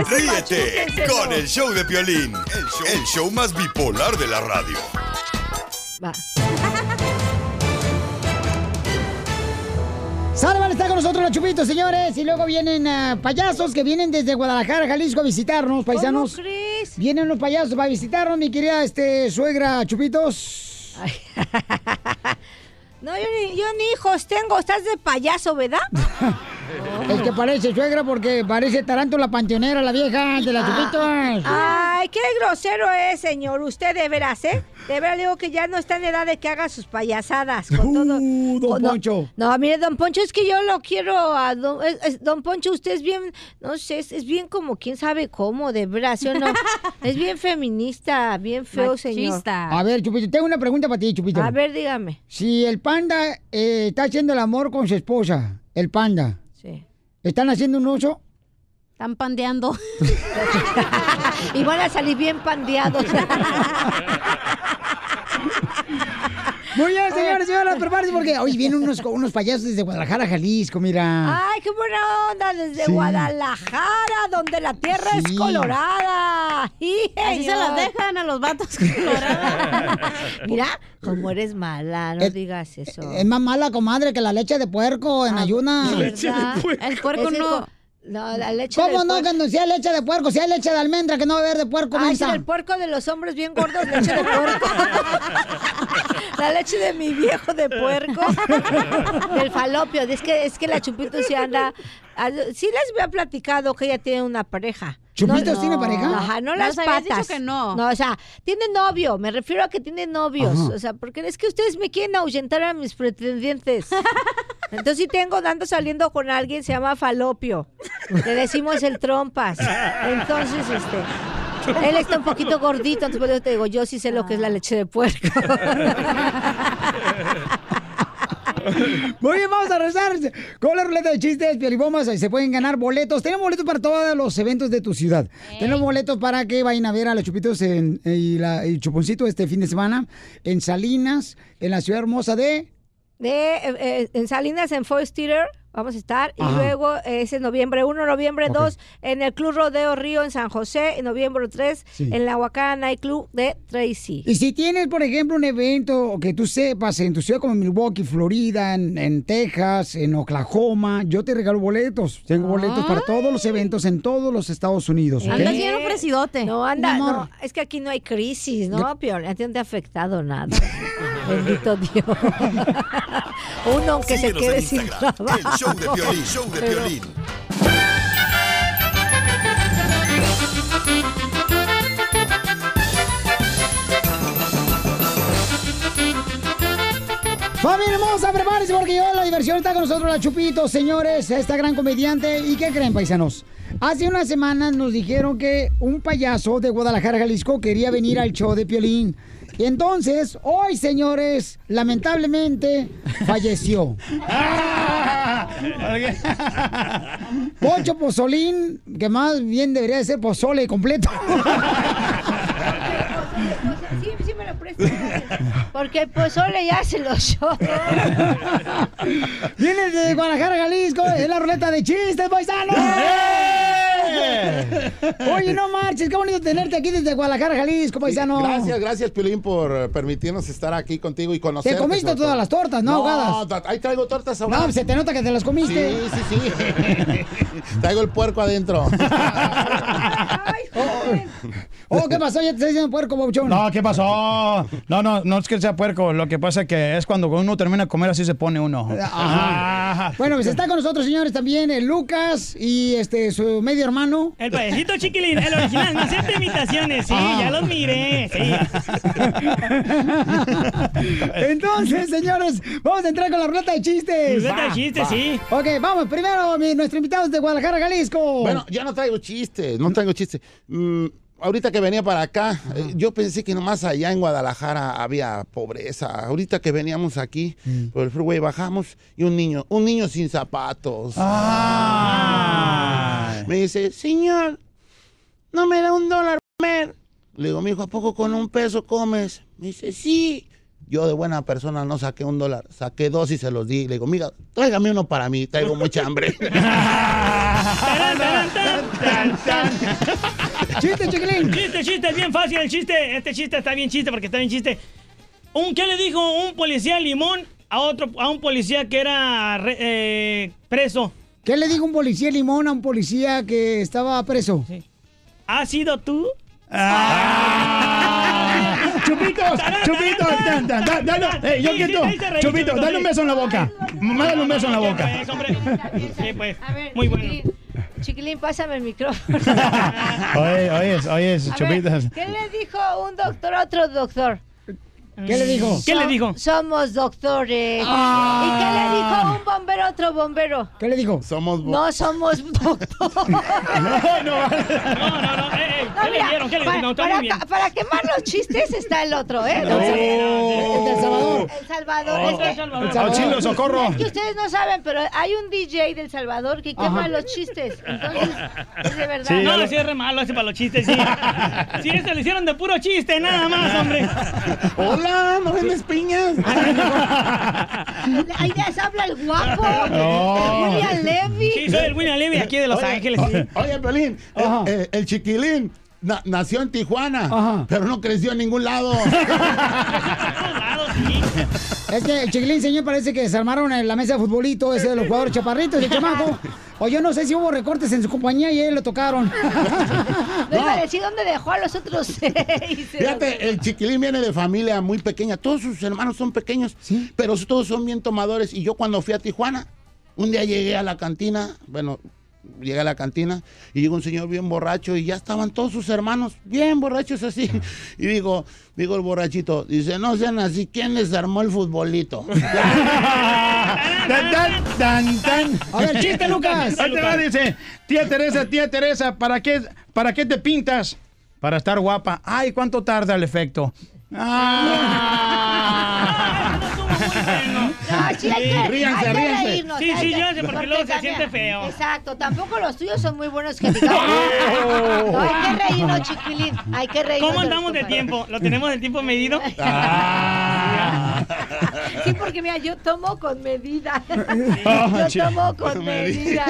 Ese Ríete machúquenselo. con el show de Piolín, el show, el show más bipolar de la radio. Va. Sale, van a estar con nosotros los chupitos, señores. Y luego vienen ah, payasos que vienen desde Guadalajara, Jalisco, a visitarnos, paisanos. ¿Cómo crees? Vienen los payasos para visitarnos, mi querida este, suegra Chupitos. [laughs] No, yo ni, yo ni hijos tengo. Estás de payaso, ¿verdad? [laughs] [laughs] El que parece suegra porque parece tarántula panteonera, la vieja de las Chupitos. [laughs] Ay, qué grosero es, señor. Usted de veras, ¿eh? De veras le digo que ya no está en edad de que haga sus payasadas con todo. Uh, don. Poncho. No, mire, don Poncho, es que yo lo quiero a don, es- es- don Poncho, usted es bien, no sé, es, es bien como quién sabe cómo, de veras, ¿sí o no? [laughs] es bien feminista, bien feo, señor. A ver, Chupito, tengo una pregunta para ti, Chupito. A ver, dígame. Si el panda eh, está haciendo el amor con su esposa, el panda. ¿Están haciendo un oso? Están pandeando. [laughs] y van a salir bien pandeados. [laughs] Muy bien, señores, señoras, [laughs] prepárense porque hoy vienen unos, unos payasos desde Guadalajara, Jalisco, mira. Ay, qué buena onda desde Sí. Guadalajara, donde la tierra es colorada. Así se las dejan a los vatos coloradas. [laughs] Mira, como eres mala, no Eh, digas eso. Es más mala, comadre, que la leche de puerco en ayuna. ¿verdad? El puerco Es que no. No, la leche ¿Cómo del no? no, si hay leche de puerco, si hay leche de almendra, que no va a haber de puerco, Ay, mensa. el puerco de los hombres bien gordos, leche de puerco. [laughs] la leche de mi viejo de puerco. Del falopio. Es que, es que la Chupito sí anda. ah, Sí les había platicado que ella tiene una pareja. ¿Chupitos tiene pareja? Ajá, no Nos las habías dicho patas. que no. No, o sea, tiene novio. Me refiero a que tiene novios. Ajá. O sea, porque es que ustedes me quieren ahuyentar a mis pretendientes. Entonces, si tengo dando saliendo con alguien, se llama Falopio. Le decimos el trompas. Entonces, este. Él está un poquito gordito, entonces por eso te digo, yo sí sé lo que es la leche de puerco. [laughs] Muy bien, vamos a rezar con la ruleta de chistes, piolibombas, ahí se pueden ganar boletos. Tenemos boletos para todos los eventos de tu ciudad. Tenemos boletos para que vayan a ver a los chupitos en, y, la, y chuponcito este fin de semana en Salinas, en la ciudad hermosa de... De, eh, eh, en Salinas, en Forest Theater, vamos a estar. Y luego eh, es en noviembre 1, noviembre Ok. 2, en el Club Rodeo Río en San José, en noviembre 3, Sí. en la Huacana Night Club de Tracy. Y si tienes, por ejemplo, un evento que tú sepas en tu ciudad como Milwaukee, Florida, en, en Texas, en Oklahoma, yo te regalo boletos. Tengo boletos para todos los eventos en todos los Estados Unidos. ¿ok? Andas bien ofrecidote. No, anda, no, es que aquí no hay crisis, ¿no, Pior? A ti no te ha afectado nada. [laughs] Bendito [laughs] Dios. Uno aunque se Síguenos quede en sin trabajo. el show de Piolín, show de Pero- Piolín. Familia hermosa, prepárense porque yo la diversión está con nosotros la Chupito, señores, esta gran comediante. ¿Y qué creen, paisanos? Hace unas semanas nos dijeron que un payaso de Guadalajara, Jalisco, quería venir al show de Piolín. Y entonces, hoy, señores, lamentablemente, falleció. [laughs] Pocho Pozolín, que más bien debería de ser pozole completo. [laughs] Sí, sí me lo prestas. [laughs] Porque el pozole ya se lo yo. [laughs] Viene de Guadalajara, Jalisco, [laughs] es la ruleta de chistes, paisanos. Oye, no marches, qué bonito tenerte aquí desde Guadalajara, Jalisco, paisano. Gracias, gracias, Piolín, por eh, permitirnos estar aquí contigo y conocer. Te comiste todas las tortas, ¿no, ahogadas? No, ahí traigo tortas No, se te nota que te las comiste. Sí, sí, sí. traigo el puerco adentro. Oh, ¿qué pasó? Ya te estoy diciendo puerco, Bauchón. No, ¿qué pasó? No, no, no es que sea puerco. Lo que pasa que es cuando uno termina de comer así se pone uno. Ajá. Bueno, pues está con nosotros, señores, también el Lucas y este su medio hermano. El payasito chiquilín, el original, no acepta imitaciones, sí, ya los miré, sí. [laughs] Entonces, señores, vamos a entrar con la ruleta de chistes. Ruleta de chistes, va. sí. Ok, vamos, primero, mi- nuestro invitado es de Guadalajara, Jalisco. Bueno, yo no traigo chistes, no traigo chistes. Mm, ahorita que venía para acá, eh, yo pensé que nomás allá en Guadalajara había pobreza. Ahorita que veníamos aquí, por el freeway bajamos y un niño, un niño sin zapatos. Me dice, señor, no me da un dólar comer. Le digo, mijo, ¿a poco con un peso comes? Me dice, sí. Yo de buena persona no saqué un dólar, saqué dos y se los di. Le digo, mira, tráigame uno para mí, traigo mucha hambre. [laughs] Chiste, chiquilín. Chiste, chiste, es bien fácil el chiste. Este chiste está bien chiste porque está bien chiste. Un, ¿Qué le dijo un policía limón a otro, a un policía que era re- eh, preso? ¿Qué le dijo un policía limón a un policía que estaba preso? ¿Has sido tú? Eh, yo Sí, reí, chupito, chupito, dale un beso en la boca. Mándale un beso en la boca. [laughs] Sí, pues. Muy bueno. Chiquilín, pásame el micrófono. [laughs] Oye, oye, oye, chupitos. ¿Qué le dijo un doctor a otro doctor? ¿Qué le dijo? ¿Qué le So- dijo? Somos doctores. Ah. ¿Y qué le dijo un bombero a otro bombero? ¿Qué le dijo? Somos No somos doctores. No, [laughs] no, No, no, no. Eh, eh, ¿Qué le mira, dieron? ¿Qué le dieron? No, está para, muy bien. ca- para quemar los chistes está el otro, ¿eh? Oh, el del Salvador. El Salvador. Oh. es que- El Salvador. Auxilio, socorro. Es que ustedes no saben, pero hay un DJ del Salvador que quema Ajá. los chistes. Entonces, es de verdad. no, sí es re malo ese para los chistes, sí. [laughs] Sí, eso lo hicieron de puro chiste, nada más, hombre. Hola, ¿no vendes piñas? [laughs] Ahí les habla el guapo. El William Levy. Sí, soy el William Levy aquí de Los Oye, Ángeles. sí. o- Oye, Pelín, el, el- el chiquilín na- nació en Tijuana, pero no creció en ningún lado. [laughs] Es que el chiquilín, señor, parece que desarmaron en la mesa de futbolito ese de los jugadores chaparritos, el chamaco. O yo no sé si hubo recortes en su compañía y él lo tocaron. [laughs] No iba a decir dónde dejó a los otros seis. [laughs] Fíjate, el chiquilín viene de familia muy pequeña. Todos sus hermanos son pequeños, pero todos son bien tomadores. Y yo cuando fui a Tijuana, un día llegué a la cantina, bueno, llegué a la cantina y llegó un señor bien borracho y ya estaban todos sus hermanos bien borrachos así. Y digo, digo el borrachito, dice, no sean así, ¿quién les armó el futbolito? [laughs] Tan, tan, tan, tan. A ver, chiste, Lucas. Ahí te va, dice, tía Teresa, tía Teresa, ¿para qué, ¿para qué te pintas? Para estar guapa. Ay, ¿cuánto tarda el efecto? [laughs] No, sí, hay que, Ríanse, hay que ríanse. reírnos. Sí, sí, que- ríanse, porque luego se siente feo. Exacto, tampoco los tuyos son muy buenos que digamos. [laughs] No, hay que reírnos, chiquilín. Hay que reírnos. ¿Cómo de andamos de compañeros. tiempo? ¿Lo tenemos el tiempo medido? [laughs] [laughs] Sí, porque mira, yo tomo con medida. [laughs] Yo tomo con medida.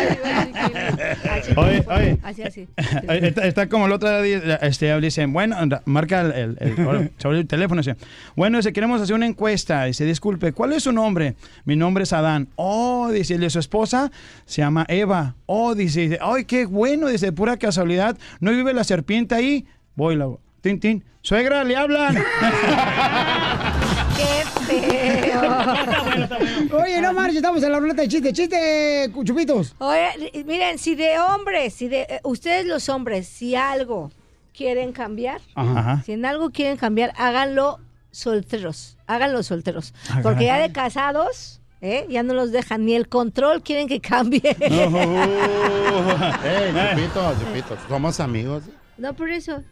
Así, Oye, oye. Así, así. [laughs] Está, está como el otro día, este, dicen, bueno, anda, marca el, el- el- sobre el teléfono, dice, bueno, dice, queremos hacer una encuesta, dice, disculpe, ¿cuál es su nombre? Mi nombre es Adán. Oh, dice, ¿y de su esposa? Se llama Eva. Oh, dice, ay, qué bueno, dice, pura casualidad, ¿no vive la serpiente ahí? Voy, la, tin, tin, suegra, le hablan. [laughs] [laughs] Qué feo. Oye, no marches, estamos en la ruleta de chiste. Chiste, chupitos. Oye, miren, si de hombres, si de eh, ustedes los hombres, si algo quieren cambiar, Ajá. si en algo quieren cambiar, háganlo solteros, háganlo solteros, porque ya de casados, ¿eh? ya no los dejan ni el control quieren que cambie. [laughs] Ey, Chupito, Chupito, somos amigos. No, por eso.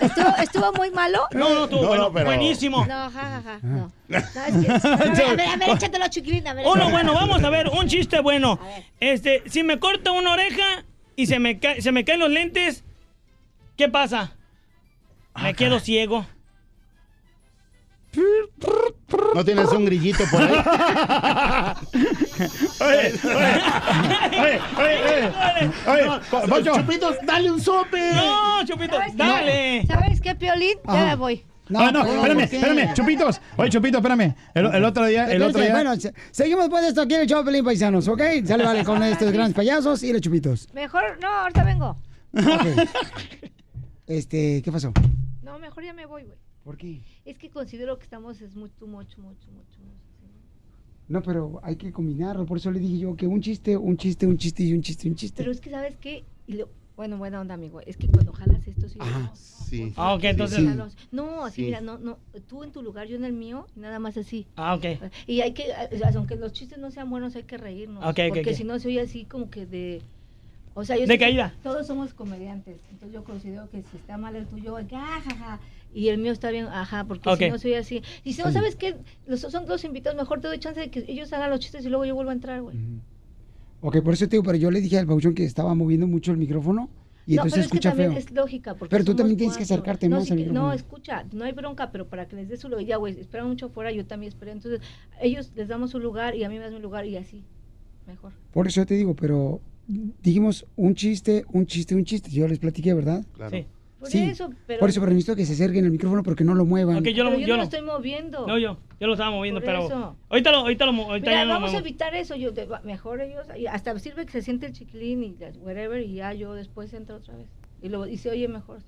¿Estuvo, estuvo muy malo? No, no, estuvo No, bueno, no, pero- buenísimo. No, jajaja, no. No, es que- [laughs] a ver, a ver, a ver, échatelo, chiquilín, a ver. Uno échatelo. bueno, vamos a ver, un chiste bueno. Este, si me corta una oreja y se me, ca- se me caen los lentes, ¿qué pasa? Me quedo ciego. ¿No tienes un grillito por ahí? [laughs] Oye, oye, oye, oye, No, Poncho. Chupitos, dale un sope. No, Chupito, ¿Sabes qué? dale. ¿Sabes qué, Piolín? Ya me voy. Ah, no, pero espérame, espérame, Chupitos. Oye, Chupito, espérame. El, el otro día, el otro día. Bueno, se- seguimos después de esto aquí en el show Pelín Paisanos, ¿ok? Sale, vale, con estos [laughs] grandes payasos y los chupitos. Mejor, no, ahorita vengo. Ok. [laughs] Este, ¿qué pasó? No, mejor ya me voy, güey. ¿Por qué? Es que considero que estamos es mucho, mucho, mucho, mucho. No, pero hay que combinarlo. Por eso le dije yo que un chiste, un chiste, un chiste y un chiste, un chiste. Pero es que, ¿sabes qué? Y lo- bueno, buena onda, amigo. Es que cuando jalas esto, sí. no, Sí. Ah, ok, entonces- sí. No, así, Sí. mira, no, no. Tú en tu lugar, yo en el mío, nada más así. Ah, ok. Y hay que, aunque los chistes no sean buenos, hay que reírnos. Ok, ok, porque ok. si no, se oye así como que de. O sea, yo De caída. Todos somos comediantes. Entonces yo considero que si está mal el tuyo, hay que, ah, jaja, Y el mío está bien, ajá, porque si no soy así. Y si no. ¿sabes qué? Los, son dos invitados, mejor te doy chance de que ellos hagan los chistes y luego yo vuelvo a entrar, güey. Ok, por eso te digo, pero yo le dije al Pauchón que estaba moviendo mucho el micrófono y no, entonces pero es que escucha también feo. es lógica. Porque Pero tú también tienes que acercarte no, más sí al micrófono. No, escucha, no hay bronca, pero para que les dé su lugar, ya, güey, esperan mucho afuera, yo también esperé. Entonces, ellos les damos su lugar y a mí me das mi lugar y así, mejor. Por eso te digo, pero dijimos un chiste, un chiste, un chiste. Yo les platiqué, ¿verdad? Claro. Sí. Por Sí, eso, pero... Por eso, pero necesito que se acerquen el micrófono porque no lo muevan. Ok, yo lo, pero yo, yo no lo- estoy moviendo. No, yo. Yo lo estaba moviendo, Por pero. eso. Ahorita lo, ahorita lo, ahorita Mira, ya no lo vamos a evitar eso, yo te- mejor ellos, hasta sirve que se siente el chiquilín y whatever y ya yo después entro otra vez. Y, lo, y se oye mejor.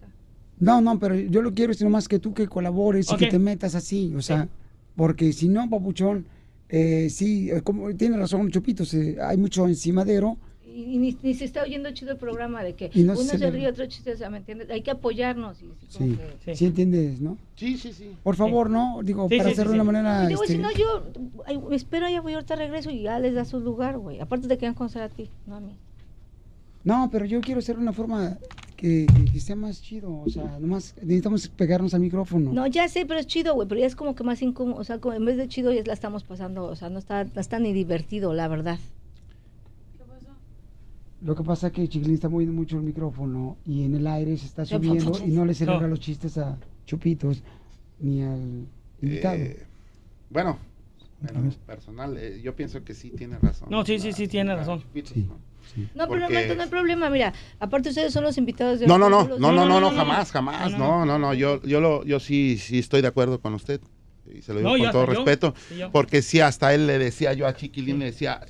No, no, pero yo lo quiero es nomás que tú que colabores y que te metas así, o sea, porque si no, papuchón, eh, sí, eh, como tiene razón Chupito, se- hay mucho encimadero. Y, y ni, ni se está oyendo chido el programa de que no uno se se ríe, otro chiste, o sea, ¿me entiendes? Hay que apoyarnos. Y, como Sí, que- sí, entiendes, ¿no? Sí, sí, sí. Por favor, ¿no? Digo, Sí, para sí, sí, hacerlo de sí. una manera... Y digo, este, si no, yo ay, me espero, ya voy, ahorita regreso y ya les da su lugar, güey. Aparte de que van a conocer a ti, no a mí. No, pero yo quiero hacerlo de una forma que, que- que sea más chido. O sea, nomás necesitamos pegarnos al micrófono. No, ya sé, pero es chido, güey, pero ya es como que más incómodo, o sea, como en vez de chido ya la estamos pasando, o sea, no está, no está ni divertido, la verdad. Lo que pasa es que Chiquilín está moviendo mucho el micrófono y en el aire se está subiendo y no le celebra No. los chistes a Chupitos ni al invitado. Eh, bueno, personal, eh, yo pienso que sí tiene razón. No, sí, sí, sí, tiene razón. No, pero Porque- no, no hay problema, mira, aparte ustedes son los invitados de No, no, no, no, no, no, no, jamás, jamás, no, no, no, yo, yo, lo, yo sí, sí estoy de acuerdo con usted y se lo digo No, con todo respeto, sí, yo. porque sí, hasta él le decía yo a Chiquilín, le decía,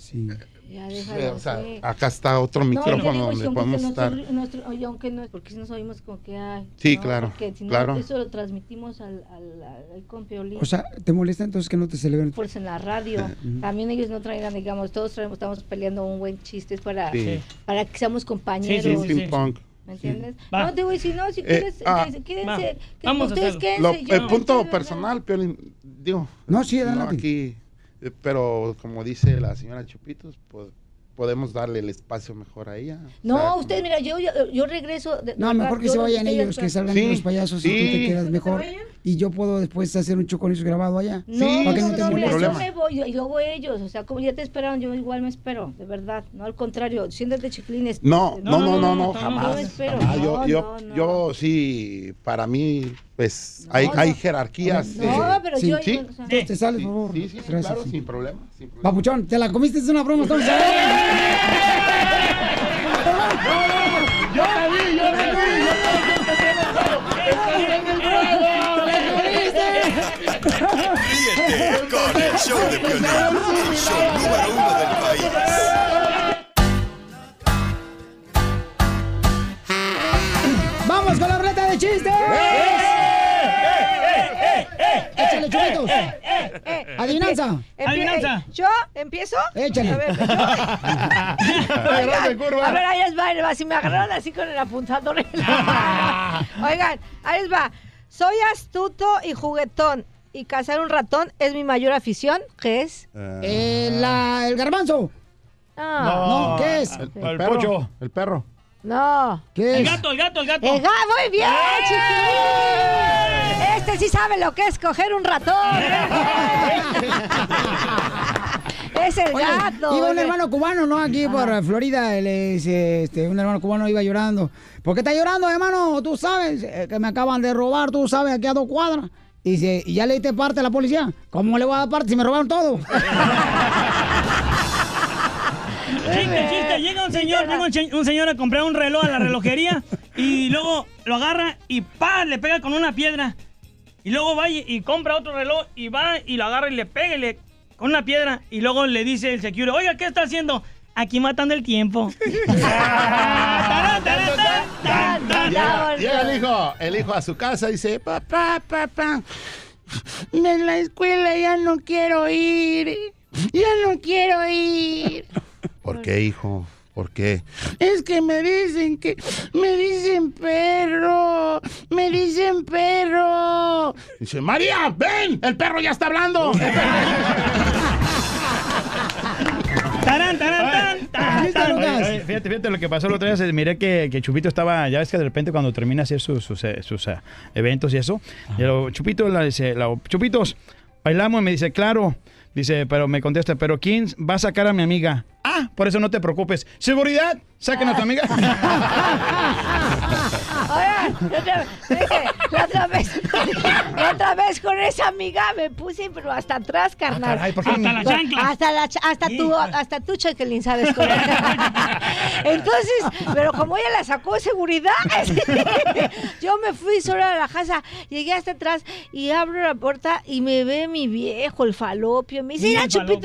Ya, eh, déjalo, o sea, sí. acá está otro micrófono digo, donde podemos nos estar. nuestro- oye, aunque no, porque si nos oímos como que ay. Sí, ¿no? claro, Porque si no, claro. eso lo transmitimos al, al, al compiolín. O sea, ¿te molesta entonces que no te celebren? Pues en la radio. También ellos no traigan, digamos, todos traemos, estamos peleando un buen chiste para, Sí. para que seamos compañeros. Sí, sí, sí. Pong. ¿Me entiendes? Va. No, te voy a decir, no, si Eh, quieres, ah. quédense, Vamos ustedes quédense. Lo- yo- el punto personal, Piolín, digo. No, sí, adelante. aquí, eh, pero como dice la señora Chupitos, pues podemos darle el espacio mejor a ella. No, ustedes, mira, yo, yo, yo regreso. de- No, mejor que yo se vayan ellos, que salgan Sí, los payasos y tú sí. te quedas mejor. Y yo puedo después hacer un chocolate grabado allá. No, para que no, no te no, yo me voy y luego ellos, o sea, como ya te esperaron, yo igual me espero, de verdad, no al contrario, siéntate chiquilines. No, no, no, no, no, Yo jamás. me espero. jamás. Yo, No, yo, no, no. yo sí, para mí, pues hay, no. hay jerarquías. No, eh, pero sí, yo- sí, o sea- sí, Te sales, por favor. Sí, sí, sí, Gracias, claro, sí. sin problema. sin problema. Papuchón, te la comiste, es una broma, estamos Yo la vi, yo la vi, Ríete con el show de Piolín, show número uno ¡Échale, chupitos! Adivinanza. Empie- Adivinanza. eh, ¿Yo empiezo? Échale. A ver, yo- [laughs] Oigan, a ver, ahí les va, ahí les va. Si me agarraron así con el apuntador. [laughs] Oigan, ahí les va. Soy astuto y juguetón. Y cazar un ratón es mi mayor afición. ¿Qué es? Eh, la- el garbanzo. No. No, ¿qué es? El, El perro. El perro. No. ¿Qué El gato, el gato, el gato. El gato, muy bien, chiquilín. Este sí sabe lo que es coger un ratón. [laughs] es el Oye, gato. Iba un hermano cubano, ¿no? Aquí por eh, Florida, él es, este, un hermano cubano iba llorando. ¿Por qué está llorando, hermano? Tú sabes eh, que me acaban de robar, tú sabes, aquí a dos cuadras. Y dice, ¿y ya le diste parte a la policía? ¿Cómo le voy a dar parte si me robaron todo? [laughs] Chiste, chiste, llega un señor, llega un, se- un señor a comprar un reloj a la relojería [laughs] y luego lo agarra y ¡pa! le pega con una piedra. Y luego va y, y compra otro reloj y va y lo agarra y le pega y le- con una piedra. Y luego le dice el security, oiga, ¿qué está haciendo? Aquí matando el tiempo. [laughs] [laughs] Llega el hijo, el hijo a su casa y dice, papá, papá, en la escuela ya no quiero ir, ya no quiero ir. ¿Por qué, hijo? ¿Por qué? Es que me dicen que, me dicen perro, me dicen perro. Dice, María, ven, el perro ya está hablando. [laughs] Tarán, tarán, tarán, tarán. Oye, oye, fíjate, fíjate lo que pasó el otro día. se- Miré que, que Chupito estaba, ya ves que de repente cuando termina de hacer sus, sus, eh, sus, eh, eventos y eso, y lo- Chupito le dice, la- Chupitos, bailamos y me dice, claro. Dice, pero me contesta, pero ¿quién va a sacar a mi amiga? Ah, por eso no te preocupes. Seguridad, saquen a tu amiga. [laughs] Oigan, otra, fíjate, la otra vez, la [laughs] otra vez con esa amiga me puse, pero hasta atrás, carnal. caray, ¿por qué? Hasta la chancla. Hasta, la cha- hasta tú, Chequelín, sabes cómo. [laughs] Entonces, pero como ella la sacó de seguridad, [laughs] yo me fui sola a la casa, llegué hasta atrás y abro la puerta y me ve mi viejo, el falopio. Me dice, mira, falopio.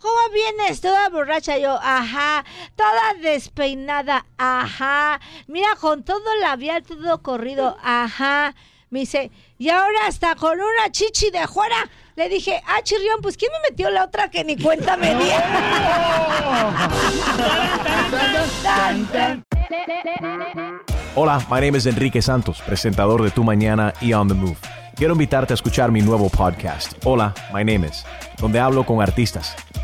¿Cómo vienes? Toda borracha yo, ajá, toda despeinada, ajá, mira, con todo labial, todo corrido, ajá. Me dice, y ahora hasta con una chichi de fuera. Le dije, ah, chirrión, pues ¿quién me metió la otra que ni cuenta me di? [laughs] Hola, my name is Enrique Santos, presentador de Tu Mañana y On the Move. Quiero invitarte a escuchar mi nuevo podcast, Hola, my name is, donde hablo con artistas,